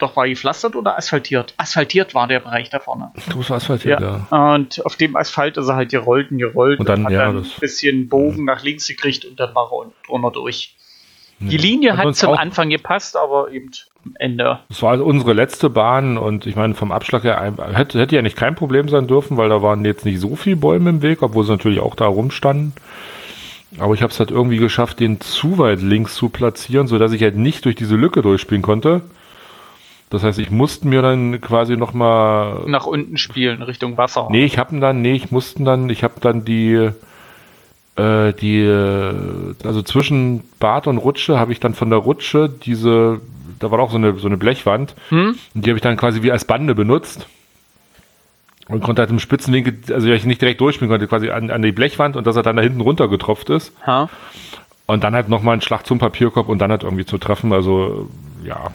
doch war gepflastert oder asphaltiert? Asphaltiert war der Bereich da vorne. Du hast asphaltiert, Ja. ja. Und auf dem Asphalt ist er halt gerollt und gerollt Und dann, hat ja, dann das- ein bisschen Bogen nach links gekriegt und dann war er drunter durch. Die. Linie Hat zum auch- Anfang gepasst, aber eben am Ende. Das war also unsere letzte Bahn und ich meine, vom Abschlag her hätte, hätte ja nicht kein Problem sein dürfen, weil da waren jetzt nicht so viele Bäume im Weg, obwohl sie natürlich auch da rumstanden. Aber ich habe es halt irgendwie geschafft, den zu weit links zu platzieren, sodass ich halt nicht durch diese Lücke durchspielen konnte. Das heißt, ich musste mir dann quasi nochmal. Nach unten spielen, Richtung Wasser. Nee, ich habe dann, nee, ich musste dann, ich habe dann die, äh, die, äh, also zwischen Bad und Rutsche habe ich dann von der Rutsche diese, da war auch so eine, so eine Blechwand, Hm? und die habe ich dann quasi wie als Bande benutzt. Und konnte halt im Spitzenwinkel, also ich nicht direkt durchspielen konnte, quasi an, an die Blechwand und dass er dann da hinten runter getropft ist. Ha? Und dann halt nochmal einen Schlag zum Papierkorb und dann halt irgendwie zu treffen. Also, ja.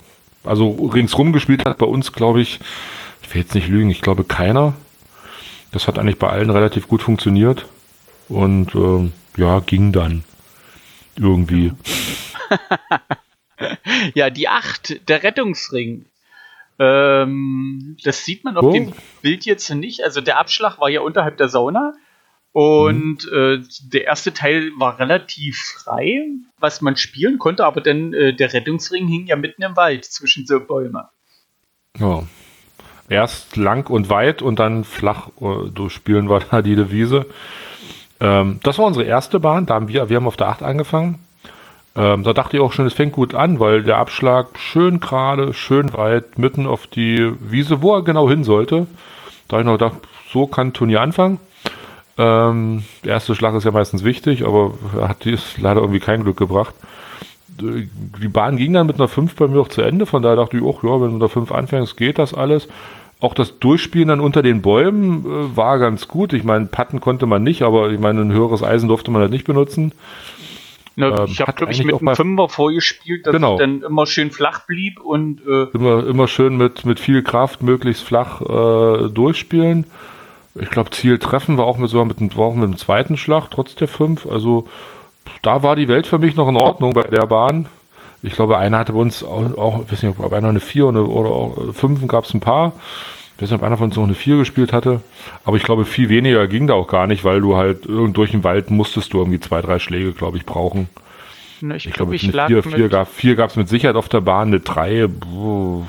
Also ringsrum gespielt hat bei uns, glaube ich, ich will jetzt nicht lügen, ich glaube keiner. Das hat eigentlich bei allen relativ gut funktioniert. Und ähm, ja, ging dann. Irgendwie. Ja, die 8, der Rettungsring. Ähm, das sieht man auf Oh. dem Bild jetzt nicht. Also der Abschlag war ja unterhalb der Sauna. Und äh, der erste Teil war relativ frei, was man spielen konnte, aber dann äh, der Rettungsring hing ja mitten im Wald zwischen so Bäume. Ja. Erst lang und weit und dann flach äh, durchspielen wir da die Devise. Ähm, das war unsere erste Bahn. Da haben wir, wir haben auf der 8 angefangen. Ähm, da dachte ich auch schon, es fängt gut an, weil der Abschlag schön gerade, schön weit, mitten auf die Wiese, wo er genau hin sollte. Da habe ich noch gedacht, so kann Turnier anfangen. Ähm, der erste Schlag ist ja meistens wichtig, aber er hat dies leider irgendwie kein Glück gebracht. Die Bahn ging dann mit einer 5 bei mir auch zu Ende, von daher dachte ich, auch, ja, wenn du mit einer 5 anfängst, geht das alles. Auch das Durchspielen dann unter den Bäumen äh, war ganz gut. Ich meine, Patten konnte man nicht, aber ich meine, ein höheres Eisen durfte man halt nicht benutzen. Na, ähm, ich habe, glaube ich, mit einem Fünfer vorgespielt, dass genau. ich dann immer schön flach blieb und äh immer, immer schön mit, mit viel Kraft möglichst flach äh, durchspielen. Ich glaube, Ziel treffen war auch mit so mit, war auch mit dem zweiten Schlag, trotz der fünf. Also da war die Welt für mich noch in Ordnung bei der Bahn. Ich glaube, einer hatte bei uns auch, auch ich weiß nicht, ob einer eine vier oder, oder auch fünfen gab es ein paar. Ich weiß nicht, ob einer von uns noch eine vier gespielt hatte. Aber ich glaube, viel weniger ging da auch gar nicht, weil du halt durch den Wald musstest du irgendwie zwei, drei Schläge, glaube ich, brauchen. Na, ich, ich glaube, ich eine vier, vier, gab, vier gab es mit Sicherheit auf der Bahn, eine drei, boah,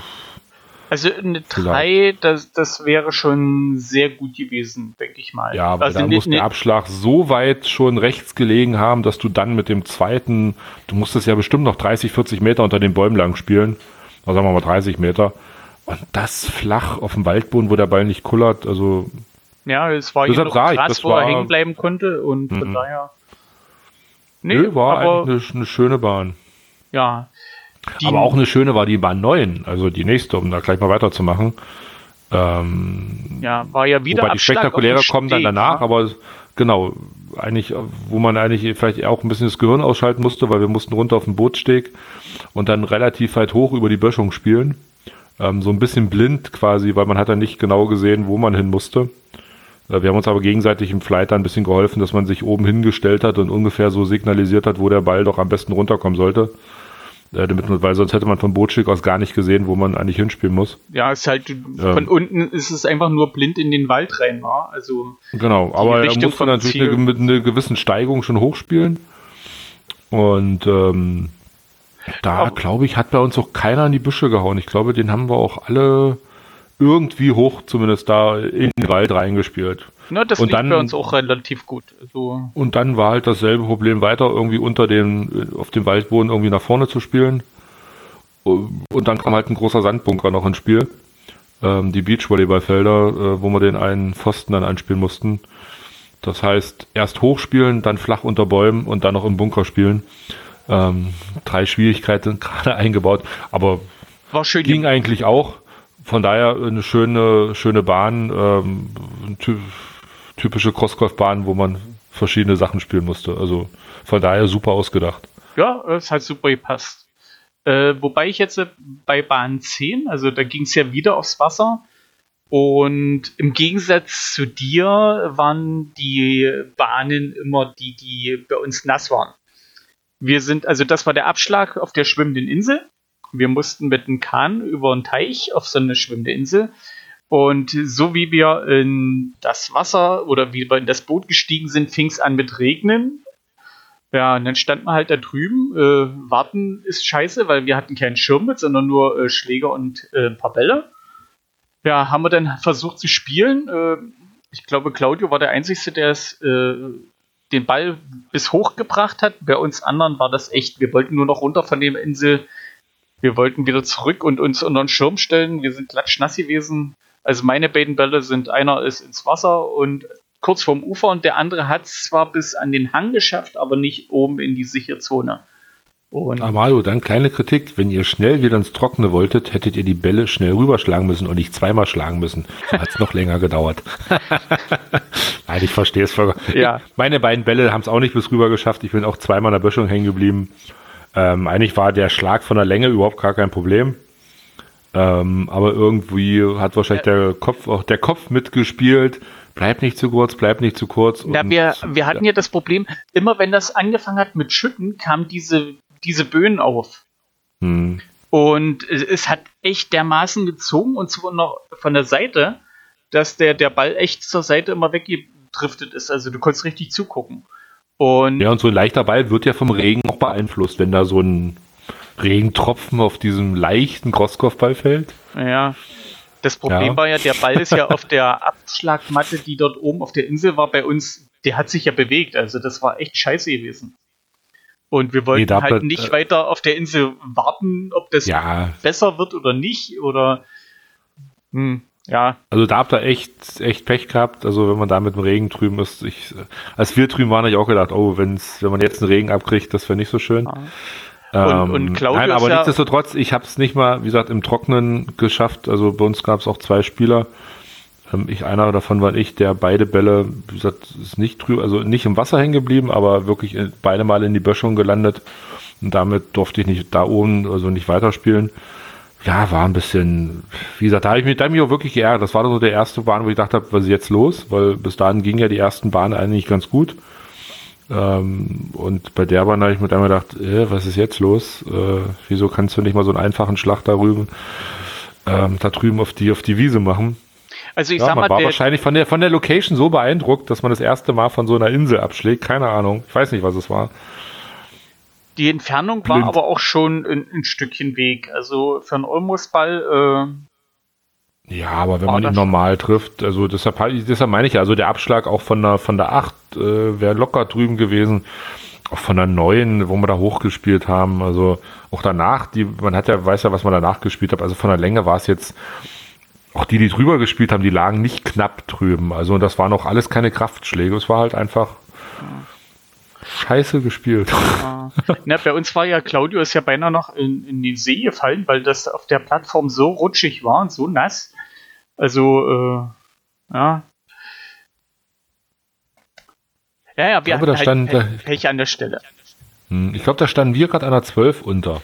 also eine 3, das, das wäre schon sehr gut gewesen, denke ich mal. Ja, aber also da muss der Abschlag so weit schon rechts gelegen haben, dass du dann mit dem zweiten, du musstest ja bestimmt noch 30, 40 Meter unter den Bäumen lang spielen. Oder sagen wir mal 30 Meter. Und das flach auf dem Waldboden, wo der Ball nicht kullert, also. Ja, es war hier noch Gras, wo er hängen bleiben konnte und von mhm. daher. Nee, Nö, war aber, eigentlich eine, eine schöne Bahn. Ja, die Aber auch eine schöne war die Bahn 9, also die nächste, um da gleich mal weiterzumachen. Ähm, ja, war ja wieder Wobei die spektakuläre kommen dann danach, ja. aber genau, eigentlich, wo man eigentlich vielleicht auch ein bisschen das Gehirn ausschalten musste, weil wir mussten runter auf den Bootsteg und dann relativ weit hoch über die Böschung spielen. Ähm, so ein bisschen blind quasi, weil man hat dann nicht genau gesehen, wo man hin musste. Äh, wir haben uns aber gegenseitig im Flight ein bisschen geholfen, dass man sich oben hingestellt hat und ungefähr so signalisiert hat, wo der Ball doch am besten runterkommen sollte. Äh, damit, weil sonst hätte man vom Bootsstück aus gar nicht gesehen, wo man eigentlich hinspielen muss. Ja, es ist halt von ähm, unten ist es einfach nur blind in den Wald rein, war. Also genau, aber er muss dann natürlich eine, mit einer gewissen Steigung schon hochspielen. Und ähm, da glaube ich, hat bei uns auch keiner in die Büsche gehauen. Ich glaube, den haben wir auch alle irgendwie hoch, zumindest da in den Wald reingespielt. Na, das und liegt dann, bei uns auch relativ gut. Also und dann war halt dasselbe Problem weiter, irgendwie unter den, auf dem Waldboden irgendwie nach vorne zu spielen. Und dann kam halt ein großer Sandbunker noch ins Spiel. Ähm, die Beachvolleyballfelder, äh, wo wir den einen Pfosten dann einspielen mussten. Das heißt, erst hochspielen, dann flach unter Bäumen und dann noch im Bunker spielen. Ähm, drei Schwierigkeiten gerade eingebaut, aber war schön ging eigentlich auch. Von daher eine schöne, schöne Bahn, ähm, typische Crossgolf-Bahn, wo man verschiedene Sachen spielen musste. Also von daher super ausgedacht. Ja, es hat super gepasst. Äh, wobei ich jetzt bei Bahn 10, also da ging es ja wieder aufs Wasser. Und im Gegensatz zu dir waren die Bahnen immer die, die bei uns nass waren. Wir sind, also das war der Abschlag auf der schwimmenden Insel. Wir mussten mit einem Kahn über einen Teich auf so eine schwimmende Insel. Und so wie wir in das Wasser oder wie wir in das Boot gestiegen sind, fing es an mit Regnen. Ja, und dann stand man halt da drüben. Äh, warten ist scheiße, weil wir hatten keinen Schirm mit, sondern nur äh, Schläger und äh, ein paar Bälle. Ja, haben wir dann versucht zu spielen. Äh, ich glaube, Claudio war der Einzige, der es äh, den Ball bis hoch gebracht hat. Bei uns anderen war das echt. Wir wollten nur noch runter von der Insel. Wir wollten wieder zurück und uns unter den Schirm stellen. Wir sind klatschnass gewesen. Also meine beiden Bälle sind, einer ist ins Wasser und kurz vorm Ufer und der andere hat es zwar bis an den Hang geschafft, aber nicht oben in die sichere Zone. Und Amalo, dann kleine Kritik. Wenn ihr schnell wieder ins Trockene wolltet, hättet ihr die Bälle schnell rüberschlagen müssen und nicht zweimal schlagen müssen. So hat es noch länger gedauert. Nein, ich verstehe es voll. Ja. Meine beiden Bälle haben es auch nicht bis rüber geschafft. Ich bin auch zweimal in der Böschung hängen geblieben. Ähm, eigentlich war der Schlag von der Länge überhaupt gar kein Problem. Ähm, aber irgendwie hat wahrscheinlich der Kopf auch der Kopf mitgespielt. Bleib nicht zu kurz, bleib nicht zu kurz. Ja, wir, wir hatten ja das Problem, immer wenn das angefangen hat mit Schütten, kamen diese, diese Böen auf. Hm. Und es, es, hat echt dermaßen gezogen und zwar noch von der Seite, dass der, der Ball echt zur Seite immer weggedriftet ist. Also du konntest richtig zugucken. Und ja, und so ein leichter Ball wird ja vom Regen auch beeinflusst, wenn da so ein Regentropfen auf diesem leichten Crosskopfball fällt. Ja. Das Problem Ja. war ja, der Ball ist ja auf der Abschlagmatte, die dort oben auf der Insel war, bei uns, der hat sich ja bewegt. Also das war echt scheiße gewesen. Und wir wollten da halt nicht äh, weiter auf der Insel warten, ob das Ja. besser wird oder nicht. Oder hm, ja, Also da habt ihr echt, echt Pech gehabt. Also wenn man da mit dem Regen drüben ist, ich, als wir drüben waren, habe ich auch gedacht, oh, wenn's, wenn man jetzt einen Regen abkriegt, das wäre nicht so schön. Ähm, und Claudio nein, aber ja- nichtsdestotrotz, ich habe es nicht mal, wie gesagt, im Trockenen geschafft. Also bei uns gab es auch zwei Spieler. Ähm, ich, einer davon war ich, der beide Bälle, wie gesagt, ist nicht drüber, also nicht im Wasser hängen geblieben, aber wirklich beide Mal in die Böschung gelandet. Und damit durfte ich nicht da oben, also nicht weiterspielen. Ja, war ein bisschen, wie gesagt, da habe ich mich, da hab ich mich auch wirklich geärgert. Das war so der erste Bahn, wo ich dachte, was ist jetzt los? Weil bis dahin gingen ja die ersten Bahnen eigentlich ganz gut. Ähm, und bei der Bahn habe ich mit einmal gedacht, äh, was ist jetzt los? Äh, wieso kannst du nicht mal so einen einfachen Schlag da drüben, ähm, da drüben auf die, auf die Wiese machen? also ich ja, sag man mal, war der, wahrscheinlich von der, von der Location so beeindruckt, dass man das erste Mal von so einer Insel abschlägt. Keine Ahnung. Ich weiß nicht, was es war. die Entfernung war blind. aber auch schon ein, ein Stückchen Weg. Also für einen Olmusball, äh, Ja, aber wenn War man ihn normal trifft, also deshalb, deshalb meine ich ja, also der Abschlag auch von der, von der 8 äh, wäre locker drüben gewesen. Auch von der 9, wo wir da hochgespielt haben, also auch danach, die, man hat ja, weiß ja, was man danach gespielt hat, also von der Länge war es jetzt, auch die, die drüber gespielt haben, die lagen nicht knapp drüben, also das waren auch alles keine Kraftschläge, es war halt einfach scheiße gespielt. Na, bei uns war ja Claudio ist ja beinahe noch in, in den See gefallen, weil das auf der Plattform so rutschig war und so nass. Also, äh, ja. Ja, ja, wir Aber da hatten stand- halt Pech- an der Stelle. Hm, Ich glaube, da standen wir gerade an der 12 unter.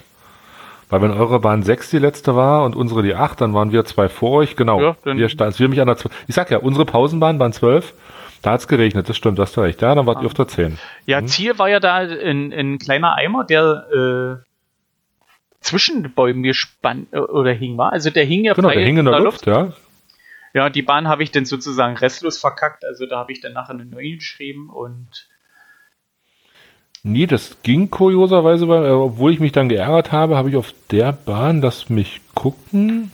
Weil wenn eure Bahn 6 die letzte war und unsere die 8, dann waren wir zwei vor euch. Genau. Ja, dann- wir standen, wir mich an der 12. Ich sag ja, unsere Pausenbahn waren 12. Da hat's geregnet, das stimmt, hast du recht. Ja, dann wart ihr auf der 10. Ja, Ziel war ja da ein, ein kleiner Eimer, der äh, zwischen den Bäumen gespannt äh, oder hing war. Also der hing ja Genau, frei der hing in der Luft, ja. Ja, die Bahn habe ich dann sozusagen restlos verkackt. Also da habe ich dann nachher eine neue geschrieben und Nee, das ging kurioserweise, weil, äh, obwohl ich mich dann geärgert habe, habe ich auf der Bahn, lass mich gucken.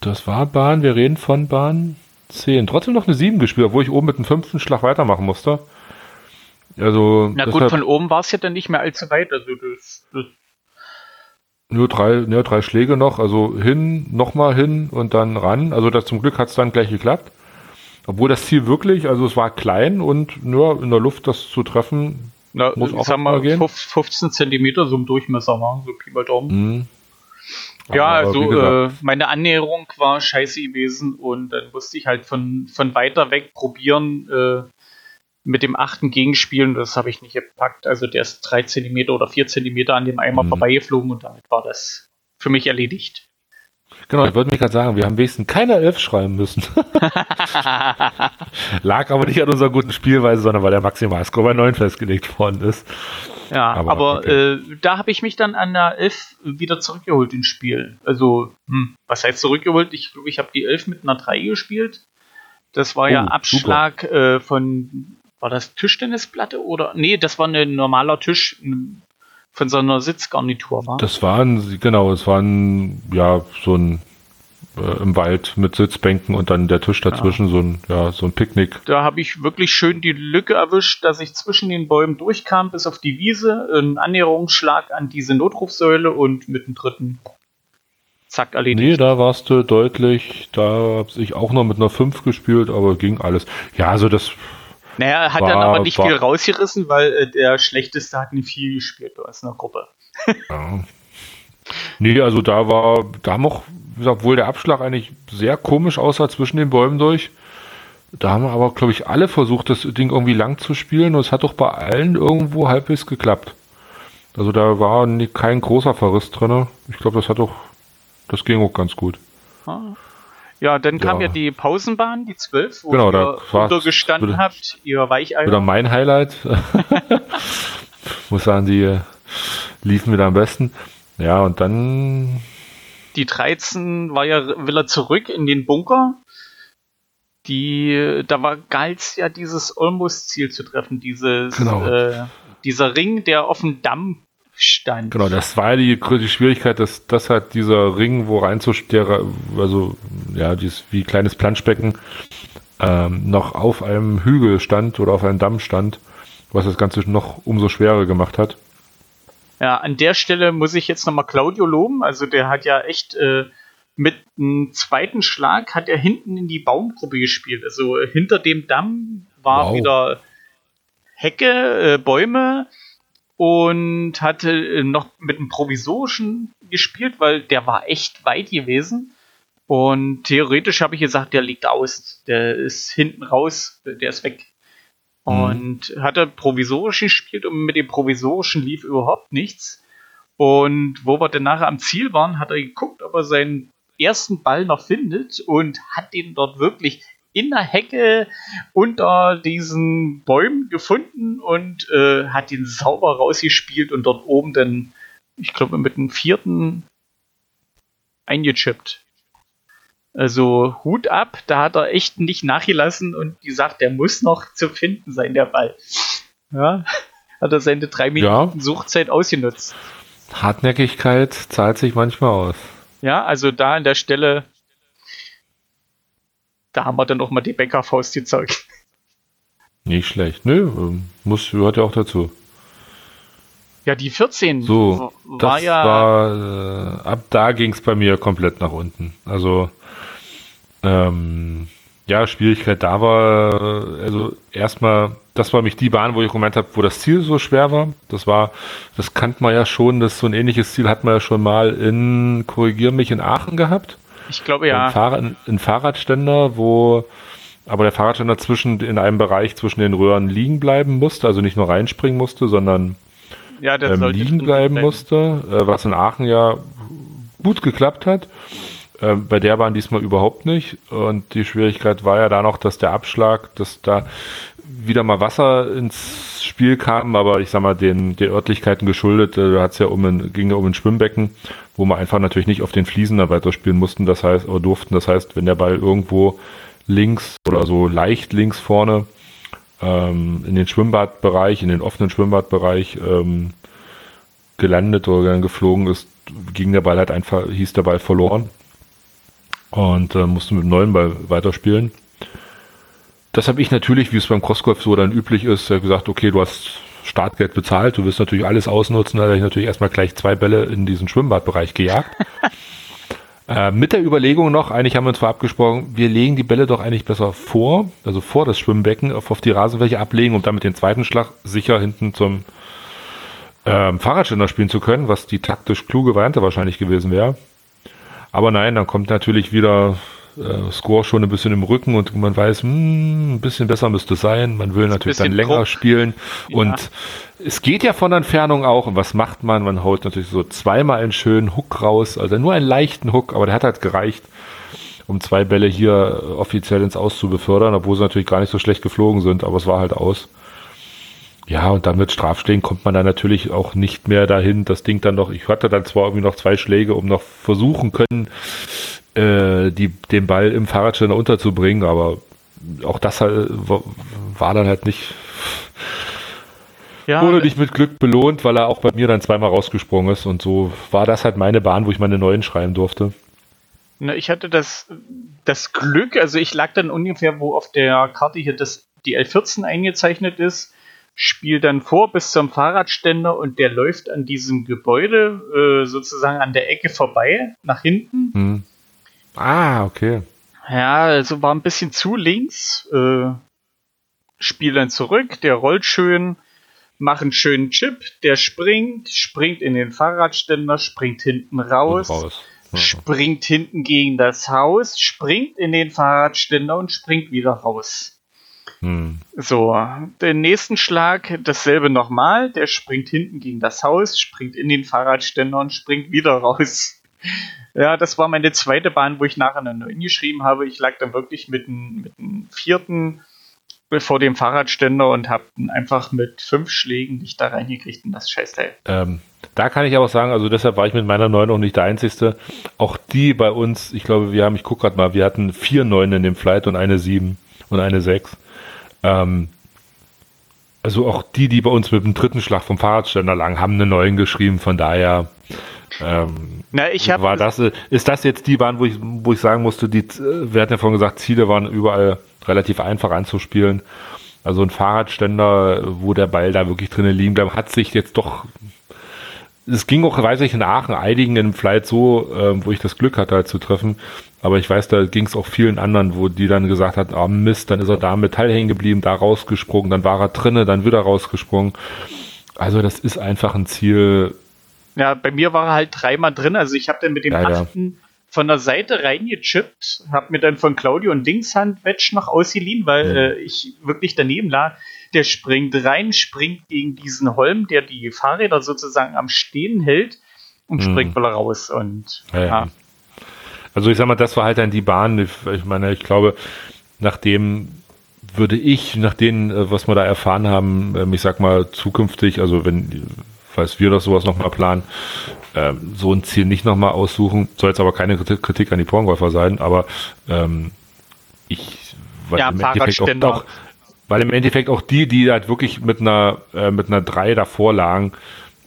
Das war Bahn, wir reden von Bahn 10. Trotzdem noch eine 7 gespielt, obwohl ich oben mit dem fünften Schlag weitermachen musste. Also, na gut, von oben war es ja dann nicht mehr allzu weit. Also das, das Nur drei, nur drei Schläge noch, also hin, nochmal hin und dann ran. Also das zum Glück hat es dann gleich geklappt. Obwohl das Ziel wirklich, also es war klein und nur in der Luft das zu treffen, na, muss ich auch sag mal gehen. 15 Zentimeter so im Durchmesser war, so Pi mal Daumen. Mhm. Ja, also äh, meine Annäherung war scheiße gewesen und dann musste ich halt von, von weiter weg probieren äh, mit dem achten Gegenspielen. Das habe ich nicht gepackt. Also der ist drei Zentimeter oder vier Zentimeter an dem Eimer Mhm. vorbeigeflogen und damit war das für mich erledigt. Genau, ich wollte mich gerade sagen, wir haben wenigstens keine Elf schreiben müssen. Lag aber nicht an unserer guten Spielweise, sondern weil der Maximalscore bei 9 festgelegt worden ist. Ja, Aber, aber, okay. äh, da habe ich mich dann an der 11 wieder zurückgeholt ins Spiel. Also, hm, was heißt zurückgeholt? Ich glaube, ich habe die 11 mit einer 3 gespielt. Das war ja Oh, Abschlag äh, von, war das Tischtennisplatte oder? Nee, das war ein normaler Tisch von so einer Sitzgarnitur, war. Das waren, genau, es waren, ja, so ein, äh, im Wald mit Sitzbänken und dann der Tisch dazwischen, so ein, ja, so ein Picknick. Da habe ich wirklich schön die Lücke erwischt, dass ich zwischen den Bäumen durchkam bis auf die Wiese, einen Annäherungsschlag an diese Notrufsäule und mit dem dritten zack erledigt. Nee, da warst du deutlich, da habe ich auch noch mit einer 5 gespielt, aber ging alles. Ja, also das, Naja, er hat War- dann aber nicht war- viel rausgerissen, weil äh, der Schlechteste hat nicht viel gespielt aus einer Gruppe. ja. Nee, also da war, da haben auch, gesagt, obwohl der Abschlag eigentlich sehr komisch aussah zwischen den Bäumen durch, da haben aber, glaube ich, alle versucht, das Ding irgendwie lang zu spielen und es hat doch bei allen irgendwo halbwegs geklappt. Also da war nie, kein großer Verriss drin. Ich glaube, das hat doch, das ging auch ganz gut. Ah. Ja, dann kam Ja. die Pausenbahn, die 12, wo Genau, ihr untergestanden habt, ihr Weicheier. Oder mein Highlight. Muss sagen, die äh, liefen wieder am besten. Ja, und dann, Die 13 war ja, will er zurück in den Bunker. Die, da war galt ja dieses Olmos-Ziel zu treffen, dieses, Genau. äh, dieser Ring, der auf dem Damm stand. Genau, das war die, die Schwierigkeit, dass das halt dieser Ring, wo reinzustellen, also ja, dieses wie kleines Planschbecken, ähm, noch auf einem Hügel stand oder auf einem Damm stand, was das Ganze noch umso schwerer gemacht hat. Ja, an der Stelle muss ich jetzt nochmal Claudio loben. Also der hat ja echt äh, mit einem zweiten Schlag hat er hinten in die Baumgruppe gespielt. Also hinter dem Damm war Wow. wieder Hecke, äh, Bäume und hatte äh, noch mit einem provisorischen gespielt, weil der war echt weit gewesen. Und theoretisch habe ich gesagt, der liegt aus. Der ist hinten raus, der ist weg. Und hat er provisorisch gespielt und mit dem provisorischen lief überhaupt nichts. Und wo wir dann nachher am Ziel waren, hat er geguckt, ob er seinen ersten Ball noch findet und hat den dort wirklich in der Hecke unter diesen Bäumen gefunden und äh, hat den sauber rausgespielt und dort oben dann, ich glaube, mit dem vierten eingechippt. Also Hut ab, da hat er echt nicht nachgelassen und gesagt, der muss noch zu finden sein, der Ball. Ja, hat er seine drei Minuten Suchzeit ausgenutzt. Hartnäckigkeit zahlt sich manchmal aus. Ja, also da an der Stelle, da haben wir dann auch mal die Bäckerfaust gezeigt. Nicht schlecht. Nö, ähm, muss, gehört ja auch dazu. Ja, die 14 So, war das ja. war, äh, ab da ging es bei mir komplett nach unten. Also, ähm, ja, Schwierigkeit da war, äh, also erstmal, das war mich die Bahn, wo ich gemeint habe, wo das Ziel so schwer war. Das war, das kannte man ja schon, das so ein ähnliches Ziel hat man ja schon mal in, korrigier mich, in Aachen gehabt. Ich glaube ja. Ein, Fahrrad, ein Fahrradständer, wo aber der Fahrradständer zwischen in einem Bereich zwischen den Röhren liegen bleiben musste, also nicht nur reinspringen musste, sondern Ja, ähm, liegen bleiben bleiben. musste, äh, was in Aachen ja gut geklappt hat. Ähm, bei der Bahn diesmal überhaupt nicht. Und die Schwierigkeit war ja da noch, dass der Abschlag, dass da wieder mal Wasser ins Spiel kam, aber ich sag mal, den, den Örtlichkeiten geschuldet, äh, da hat's ja um ein, ging ja um ein Schwimmbecken, wo man einfach natürlich nicht auf den Fliesen da weiterspielen mussten, das heißt, oder durften. Das heißt, wenn der Ball irgendwo links oder so leicht links vorne ähm, in den Schwimmbadbereich, in den offenen Schwimmbadbereich ähm, gelandet oder geflogen ist, ging der Ball halt einfach, hieß der Ball verloren und äh, musste mit dem neuen Ball weiterspielen. Das habe ich natürlich, wie es beim Crossgolf so dann üblich ist, äh, gesagt, okay, du hast Startgeld bezahlt, du wirst natürlich alles ausnutzen, da habe ich natürlich erstmal gleich zwei Bälle in diesen Schwimmbadbereich gejagt. Äh, mit der Überlegung noch, eigentlich haben wir uns zwar abgesprochen, wir legen die Bälle doch eigentlich besser vor, also vor das Schwimmbecken, auf, auf die Rasenfläche ablegen, um damit den zweiten Schlag sicher hinten zum ähm, Fahrradständer spielen zu können, was die taktisch kluge Variante wahrscheinlich gewesen wäre. Aber nein, dann kommt natürlich wieder äh, Score schon ein bisschen im Rücken und man weiß, hm, ein bisschen besser müsste sein. Man will natürlich dann länger Druck. spielen Ja. und es geht ja von Entfernung auch. Und was macht man? Man haut natürlich so zweimal einen schönen Hook raus, also nur einen leichten Hook, aber der hat halt gereicht, um zwei Bälle hier offiziell ins Aus zu befördern, obwohl sie natürlich gar nicht so schlecht geflogen sind, aber es war halt aus. Ja, und dann mit Strafschlägen kommt man dann natürlich auch nicht mehr dahin. Das Ding dann noch, ich hatte dann zwar irgendwie noch zwei Schläge, um noch versuchen können, äh, die, den Ball im Fahrradständer unterzubringen, aber auch das halt, war, dann halt nicht, Ja, wurde nicht mit Glück belohnt, weil er auch bei mir dann zweimal rausgesprungen ist und so war das halt meine Bahn, wo ich meine neuen schreiben durfte. Na, ich hatte das, das Glück, also ich lag dann ungefähr, wo auf der Karte hier das, die L14 eingezeichnet ist, spiel dann vor bis zum Fahrradständer und der läuft an diesem Gebäude äh, sozusagen an der Ecke vorbei, nach hinten. Hm. Ah, okay. Ja, also war ein bisschen zu links. Äh, spiel dann zurück, der rollt schön, macht einen schönen Chip, der springt, springt in den Fahrradständer, springt hinten raus, raus. Ja. springt hinten gegen das Haus, springt in den Fahrradständer und springt wieder raus. Hm. So, den nächsten Schlag dasselbe nochmal. Der springt hinten gegen das Haus, springt in den Fahrradständer und springt wieder raus. Ja, das war meine zweite Bahn, wo ich nachher eine 9 geschrieben habe. Ich lag dann wirklich mit einem mit einem vierten vor dem Fahrradständer und habe einfach mit fünf Schlägen nicht da reingekriegt in das Scheißteil. Ähm, da kann ich aber sagen, also deshalb war ich mit meiner 9 auch nicht der Einzige. Auch die bei uns, ich glaube, wir haben, ich gucke gerade mal, wir hatten vier 9 in dem Flight und eine 7 und eine 6. Ähm, Also auch die, die bei uns mit dem dritten Schlag vom Fahrradständer lang, haben eine neuen geschrieben. Von daher ähm, Na, ich hab- war das, ist das jetzt die Bahn, wo ich, wo ich sagen musste, die, wir hatten ja vorhin gesagt, Ziele waren überall relativ einfach anzuspielen. Also ein Fahrradständer, wo der Ball da wirklich drinnen liegen bleibt, hat sich jetzt doch es ging auch, weiß ich, in Aachen, einigen im Flight so, ähm, wo ich das Glück hatte, halt zu treffen. Aber ich weiß, da ging es auch vielen anderen, wo die dann gesagt hat, ah Mist, dann ist er da am Metall hängen geblieben, da rausgesprungen, dann war er drinne, dann wieder rausgesprungen. Also das ist einfach ein Ziel. Ja, bei mir war er halt dreimal drin. Also ich habe dann mit dem Ja, ja. achten von der Seite reingechippt, habe mir dann von Claudio ein Dingshand-Wedge noch ausgeliehen, weil äh, ich wirklich daneben lag. Der springt rein, springt gegen diesen Holm, der die Fahrräder sozusagen am Stehen hält und Mhm. springt wieder raus. Und Ja, ja. ja. Also ich sag mal, das war halt dann die Bahn. Ich, ich meine, ich glaube, nachdem würde ich, nach dem, äh, was wir da erfahren haben, ähm, ich sag mal, zukünftig, also wenn, falls wir das sowas nochmal planen, ähm, so ein Ziel nicht nochmal aussuchen. Soll jetzt aber keine Kritik, an die Porngolfer sein, aber ähm, ich, weil Ja, im Endeffekt auch, auch, weil im Endeffekt auch die, die halt wirklich mit einer, äh, mit einer 3 davor lagen,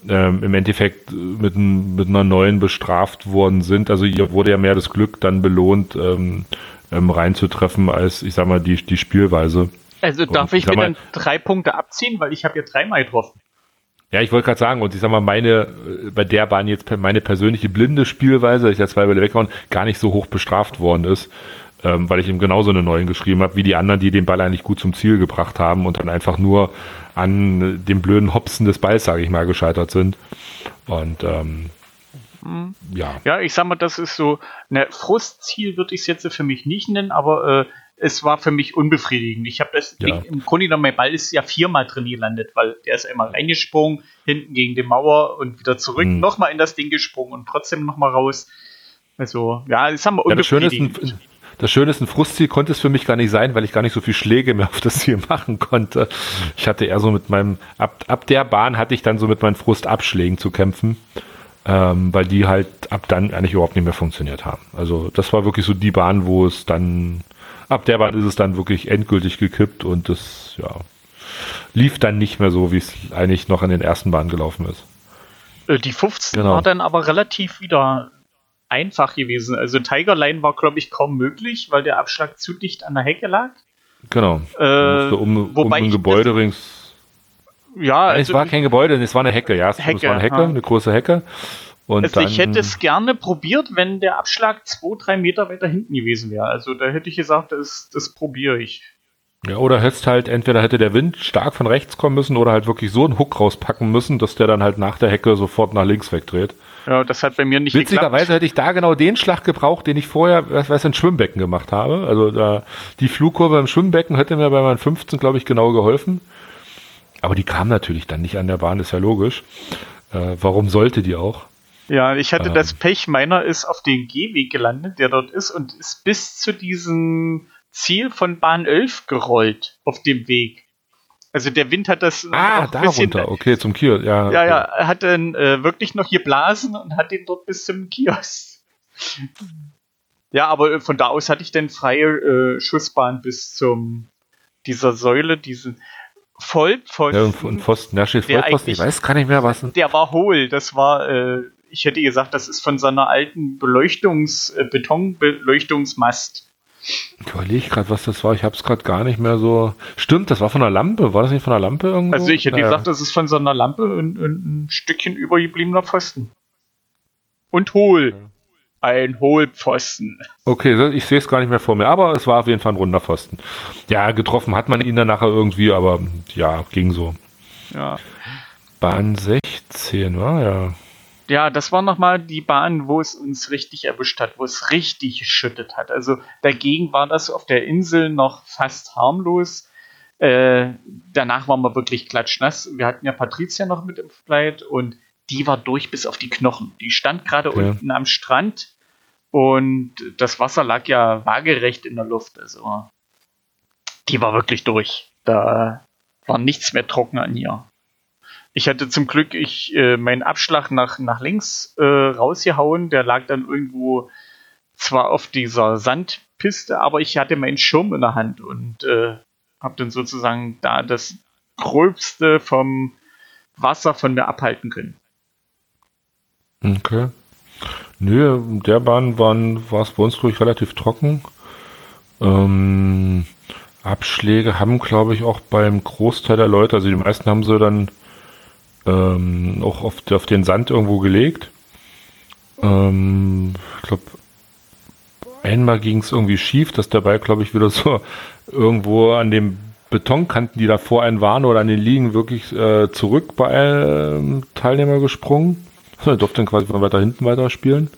ähm, im Endeffekt äh, mit, mit einer neuen bestraft worden sind. Also ihr wurde ja mehr das Glück dann belohnt, ähm, ähm, reinzutreffen, als ich sag mal die, die Spielweise. Also Und darf ich sag mir mal- dann drei Punkte abziehen, weil ich habe ja dreimal getroffen. Ja, ich wollte gerade sagen, und ich sag mal, meine, äh, bei der Bahn jetzt meine persönliche blinde Spielweise, ich ja zwei Bälle weghauen, gar nicht so hoch bestraft worden ist, ähm, weil ich ihm genauso eine neuen geschrieben habe, wie die anderen, die den Ball eigentlich gut zum Ziel gebracht haben und dann einfach nur an äh, dem blöden Hopsen des Balls, sage ich mal, gescheitert sind. Und ähm, Hm. ja, Ja, ich sag mal, das ist so, ne, Frustziel würde ich es jetzt für mich nicht nennen, aber äh, es war für mich unbefriedigend. Ich habe das Ja. Ding, im Grunde genommen, mein Ball ist ja viermal drin gelandet, weil der ist einmal reingesprungen, hinten gegen die Mauer und wieder zurück, Hm. nochmal in das Ding gesprungen und trotzdem nochmal raus. Also, ja, das haben wir Ja, das Schöne ist, unbefriedigend. das Schöne ist, ein Frustziel konnte es für mich gar nicht sein, weil ich gar nicht so viel Schläge mehr auf das Ziel machen konnte. Ich hatte eher so mit meinem, ab, ab der Bahn hatte ich dann so mit meinen Frustabschlägen zu kämpfen, ähm, weil die halt ab dann eigentlich überhaupt nicht mehr funktioniert haben. Also das war wirklich so die Bahn, wo es dann, ab der Bahn ist es dann wirklich endgültig gekippt und das, ja, lief dann nicht mehr so, wie es eigentlich noch an den ersten Bahnen gelaufen ist. Äh, Die 15 Genau. war dann aber relativ wieder einfach gewesen. Also Tiger Line war, glaube ich, kaum möglich, weil der Abschlag zu dicht an der Hecke lag. Genau. Äh, um, um wobei ein ich Gebäude rings Ja, Nein, es also- war kein Gebäude, es war eine Hecke, ja. Es, es Hecke, war eine Hecke, ja. eine große Hecke. Und also ich dann- hätte es gerne probiert, wenn der Abschlag zwei, drei Meter weiter hinten gewesen wäre. Also da hätte ich gesagt, das, das probiere ich. Ja, oder hättest halt, entweder hätte der Wind stark von rechts kommen müssen oder halt wirklich so einen Hook rauspacken müssen, dass der dann halt nach der Hecke sofort nach links wegdreht. Ja, das hat bei mir nicht Witzigerweise hätte ich da genau den Schlag gebraucht, den ich vorher, was weiß, in Schwimmbecken gemacht habe. Also da, die Flugkurve im Schwimmbecken hätte mir bei meinen 15, glaube ich, genau geholfen. Aber die kam natürlich dann nicht an der Bahn, ist ja logisch. Äh, warum sollte die auch? Ja, ich hatte Ähm. das Pech, meiner ist auf den Gehweg gelandet, der dort ist und ist bis zu diesem Ziel von Bahn 11 gerollt auf dem Weg. Also der Wind hat das Ah, da bisschen, runter, okay, zum Kiel, ja. ja, ja, er hat dann äh, wirklich noch geblasen und hat den dort bis zum Kiosk. Ja, aber äh, von da aus hatte ich dann freie äh, Schussbahn bis zum dieser Säule, diesen Vollpfosten. Ja, und, Pfosten, ja, steht Vollpfosten, ich weiß gar nicht mehr, was. Der war hohl. Das war, äh, ich hätte gesagt, das ist von so einer alten Beleuchtungs-, äh, Betonbeleuchtungsmast. Ich überlege gerade, was das war. Ich habe es gerade gar nicht mehr so. Stimmt, das war von der Lampe. War das nicht von der Lampe irgendwo? Also ich hätte Naja. gesagt, das ist von so einer Lampe und, und ein Stückchen übergebliebener Pfosten. Und hohl. Ein Hohlpfosten. Okay, ich sehe es gar nicht mehr vor mir, aber es war auf jeden Fall ein runder Pfosten. Ja, getroffen hat man ihn dann nachher irgendwie, aber ja, ging so. Ja. Bahn 16, war ja. Ja, das war nochmal die Bahn, wo es uns richtig erwischt hat, wo es richtig geschüttet hat. Also dagegen war das auf der Insel noch fast harmlos. Äh, danach waren wir wirklich klatschnass. Wir hatten ja Patricia noch mit im Flight und die war durch bis auf die Knochen. Die stand gerade Okay. unten am Strand und das Wasser lag ja waagerecht in der Luft. Also die war wirklich durch. Da war nichts mehr trocken an ihr. Ich hatte zum Glück ich, äh, meinen Abschlag nach, nach links äh, rausgehauen. Der lag dann irgendwo zwar auf dieser Sandpiste, aber ich hatte meinen Schirm in der Hand und äh, habe dann sozusagen da das Gröbste vom Wasser von mir abhalten können. Okay. Nö, der Bahn war es bei uns, glaube ich, relativ trocken. Ähm, Abschläge haben, glaube ich, auch beim Großteil der Leute, also die meisten haben sie dann ähm, auch auf, auf, den Sand irgendwo gelegt. Ähm, ich glaube, einmal ging es irgendwie schief, dass der Ball, glaube ich, wieder so irgendwo an den Betonkanten, die da vor einem waren oder an den Liegen wirklich äh, zurück bei einem Teilnehmer gesprungen. Er durfte dann quasi von weiter hinten weiterspielen.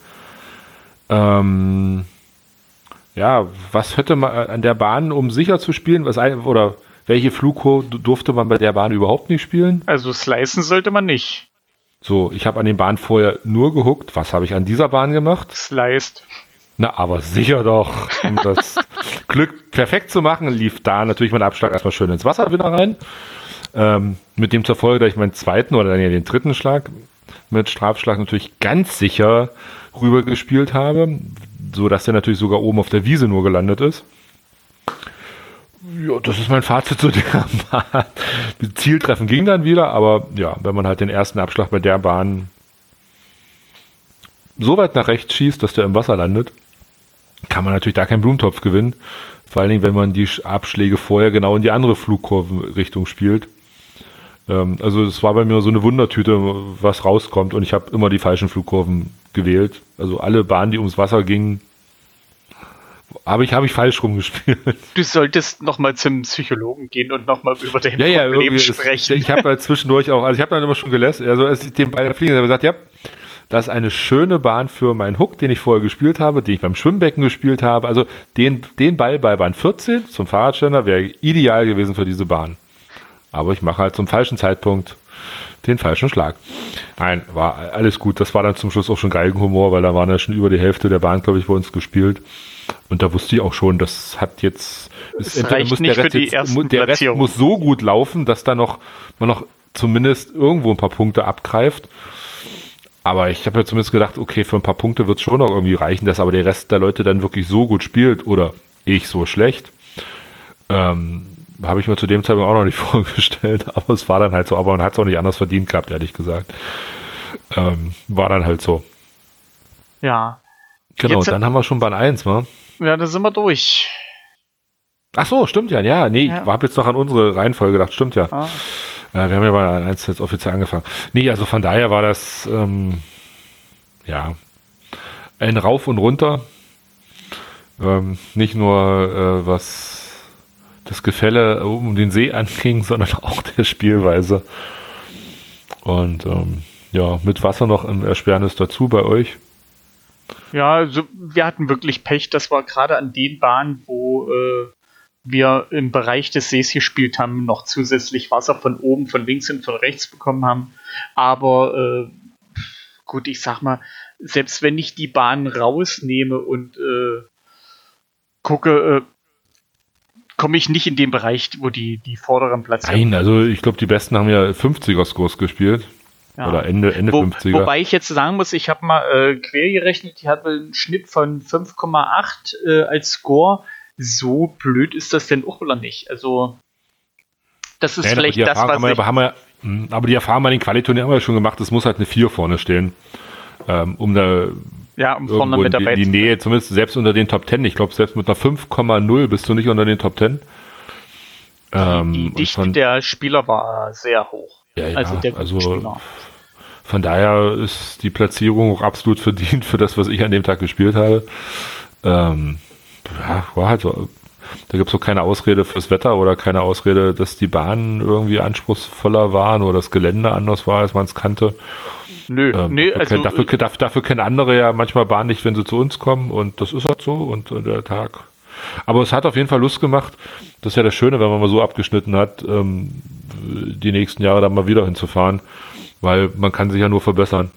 Ähm, ja, was hätte man an der Bahn, um sicher zu spielen, was ein, oder welche Flugkurve durfte man bei der Bahn überhaupt nicht spielen? Also slicen sollte man nicht. So, ich habe an den Bahnen vorher nur gehuckt. Was habe ich an dieser Bahn gemacht? Sliced. Na, aber sicher doch. Um das Glück perfekt zu machen, lief da natürlich mein Abschlag erstmal schön ins Wasser wieder rein. Ähm, mit dem zur Folge, dass ich meinen zweiten oder dann ja den dritten Schlag mit Strafschlag natürlich ganz sicher rübergespielt habe, so dass der natürlich sogar oben auf der Wiese nur gelandet ist. Ja, das ist mein Fazit zu der Bahn. Zieltreffen ging dann wieder, aber ja, wenn man halt den ersten Abschlag bei der Bahn so weit nach rechts schießt, dass der im Wasser landet, kann man natürlich da keinen Blumentopf gewinnen. Vor allen Dingen, wenn man die Abschläge vorher genau in die andere Flugkurvenrichtung spielt. Ähm, also es war bei mir so eine Wundertüte, was rauskommt und ich habe immer die falschen Flugkurven gewählt. Also alle Bahnen, die ums Wasser gingen, habe ich, hab ich falsch rumgespielt. Du solltest nochmal zum Psychologen gehen und nochmal über dein ja, ja, Problem sprechen. ich habe halt zwischendurch auch, also ich habe dann immer schon gelässt, also als ich dem bei der Fliege habe gesagt, ja, das ist eine schöne Bahn für meinen Hook, den ich vorher gespielt habe, den ich beim Schwimmbecken gespielt habe. Also den, den Ball bei Bahn 14 zum Fahrradständer wäre ideal gewesen für diese Bahn. Aber ich mache halt zum falschen Zeitpunkt den falschen Schlag. Nein, war alles gut. Das war dann zum Schluss auch schon Geigenhumor, weil da waren ja schon über die Hälfte der Bahn, glaube ich, bei uns gespielt. Und da wusste ich auch schon, das hat jetzt, es reicht muss der, Rest, jetzt, der Rest muss so gut laufen, dass da noch, man noch zumindest irgendwo ein paar Punkte abgreift. Aber ich habe ja zumindest gedacht, okay, für ein paar Punkte wird es schon noch irgendwie reichen, dass aber der Rest der Leute dann wirklich so gut spielt oder ich so schlecht. Ähm, habe ich mir zu dem Zeitpunkt auch noch nicht vorgestellt, aber es war dann halt so, aber man hat es auch nicht anders verdient gehabt, ehrlich gesagt. Ähm, war dann halt so. Ja. Genau, Jetzt, dann haben wir schon Bahn 1, wa? Ja, da sind wir durch. Ach so, stimmt ja, ja, nee, ja. ich habe jetzt noch an unsere Reihenfolge gedacht, stimmt ja. Ah. ja wir haben ja bei 1 jetzt offiziell angefangen. Nee, also von daher war das, ähm, ja, ein Rauf und Runter. Ähm, nicht nur äh, was das Gefälle um den See anging, sondern auch der Spielweise. Und ähm, ja, mit Wasser noch ein Ersperrnis dazu bei euch. Ja, also wir hatten wirklich Pech. Das war gerade an den Bahnen, wo äh, wir im Bereich des Sees gespielt haben, noch zusätzlich Wasser von oben, von links und von rechts bekommen haben. Aber äh, gut, ich sag mal, selbst wenn ich die Bahn rausnehme und äh, gucke, äh, komme ich nicht in den Bereich, wo die, die vorderen Platz Nein, also ich glaube, die Besten haben ja 50er-Scores gespielt. Ja. Oder Ende, Ende Wo, 50er. Wobei ich jetzt sagen muss, ich habe mal äh, quer gerechnet, die hatte einen Schnitt von 5,8 äh, als Score. So blöd ist das denn auch oder nicht? Also, das ist ja, vielleicht das, was. Haben wir, haben wir, hm, aber die Erfahrung bei den Qualiturnieren haben wir ja schon gemacht, es muss halt eine 4 vorne stehen. Ähm, um da ja, um vorne mit dabei die, die Nähe, zumindest selbst unter den Top 10. Ich glaube, selbst mit einer 5,0 bist du nicht unter den Top 10. Ähm, die Dichte von, der Spieler war sehr hoch. Ja, ja, also, also von daher ist die Platzierung auch absolut verdient für das, was ich an dem Tag gespielt habe. Ähm, ja, war halt so. Da gibt es auch keine Ausrede fürs Wetter oder keine Ausrede, dass die Bahnen irgendwie anspruchsvoller waren oder das Gelände anders war, als man es kannte. Nö, ähm, nee, dafür, also, dafür, dafür, dafür kennen andere ja manchmal Bahn nicht, wenn sie zu uns kommen und das ist halt so und äh, der Tag. Aber es hat auf jeden Fall Lust gemacht. Das ist ja das Schöne, wenn man mal so abgeschnitten hat, ähm, die nächsten Jahre da mal wieder hinzufahren, weil man kann sich ja nur verbessern.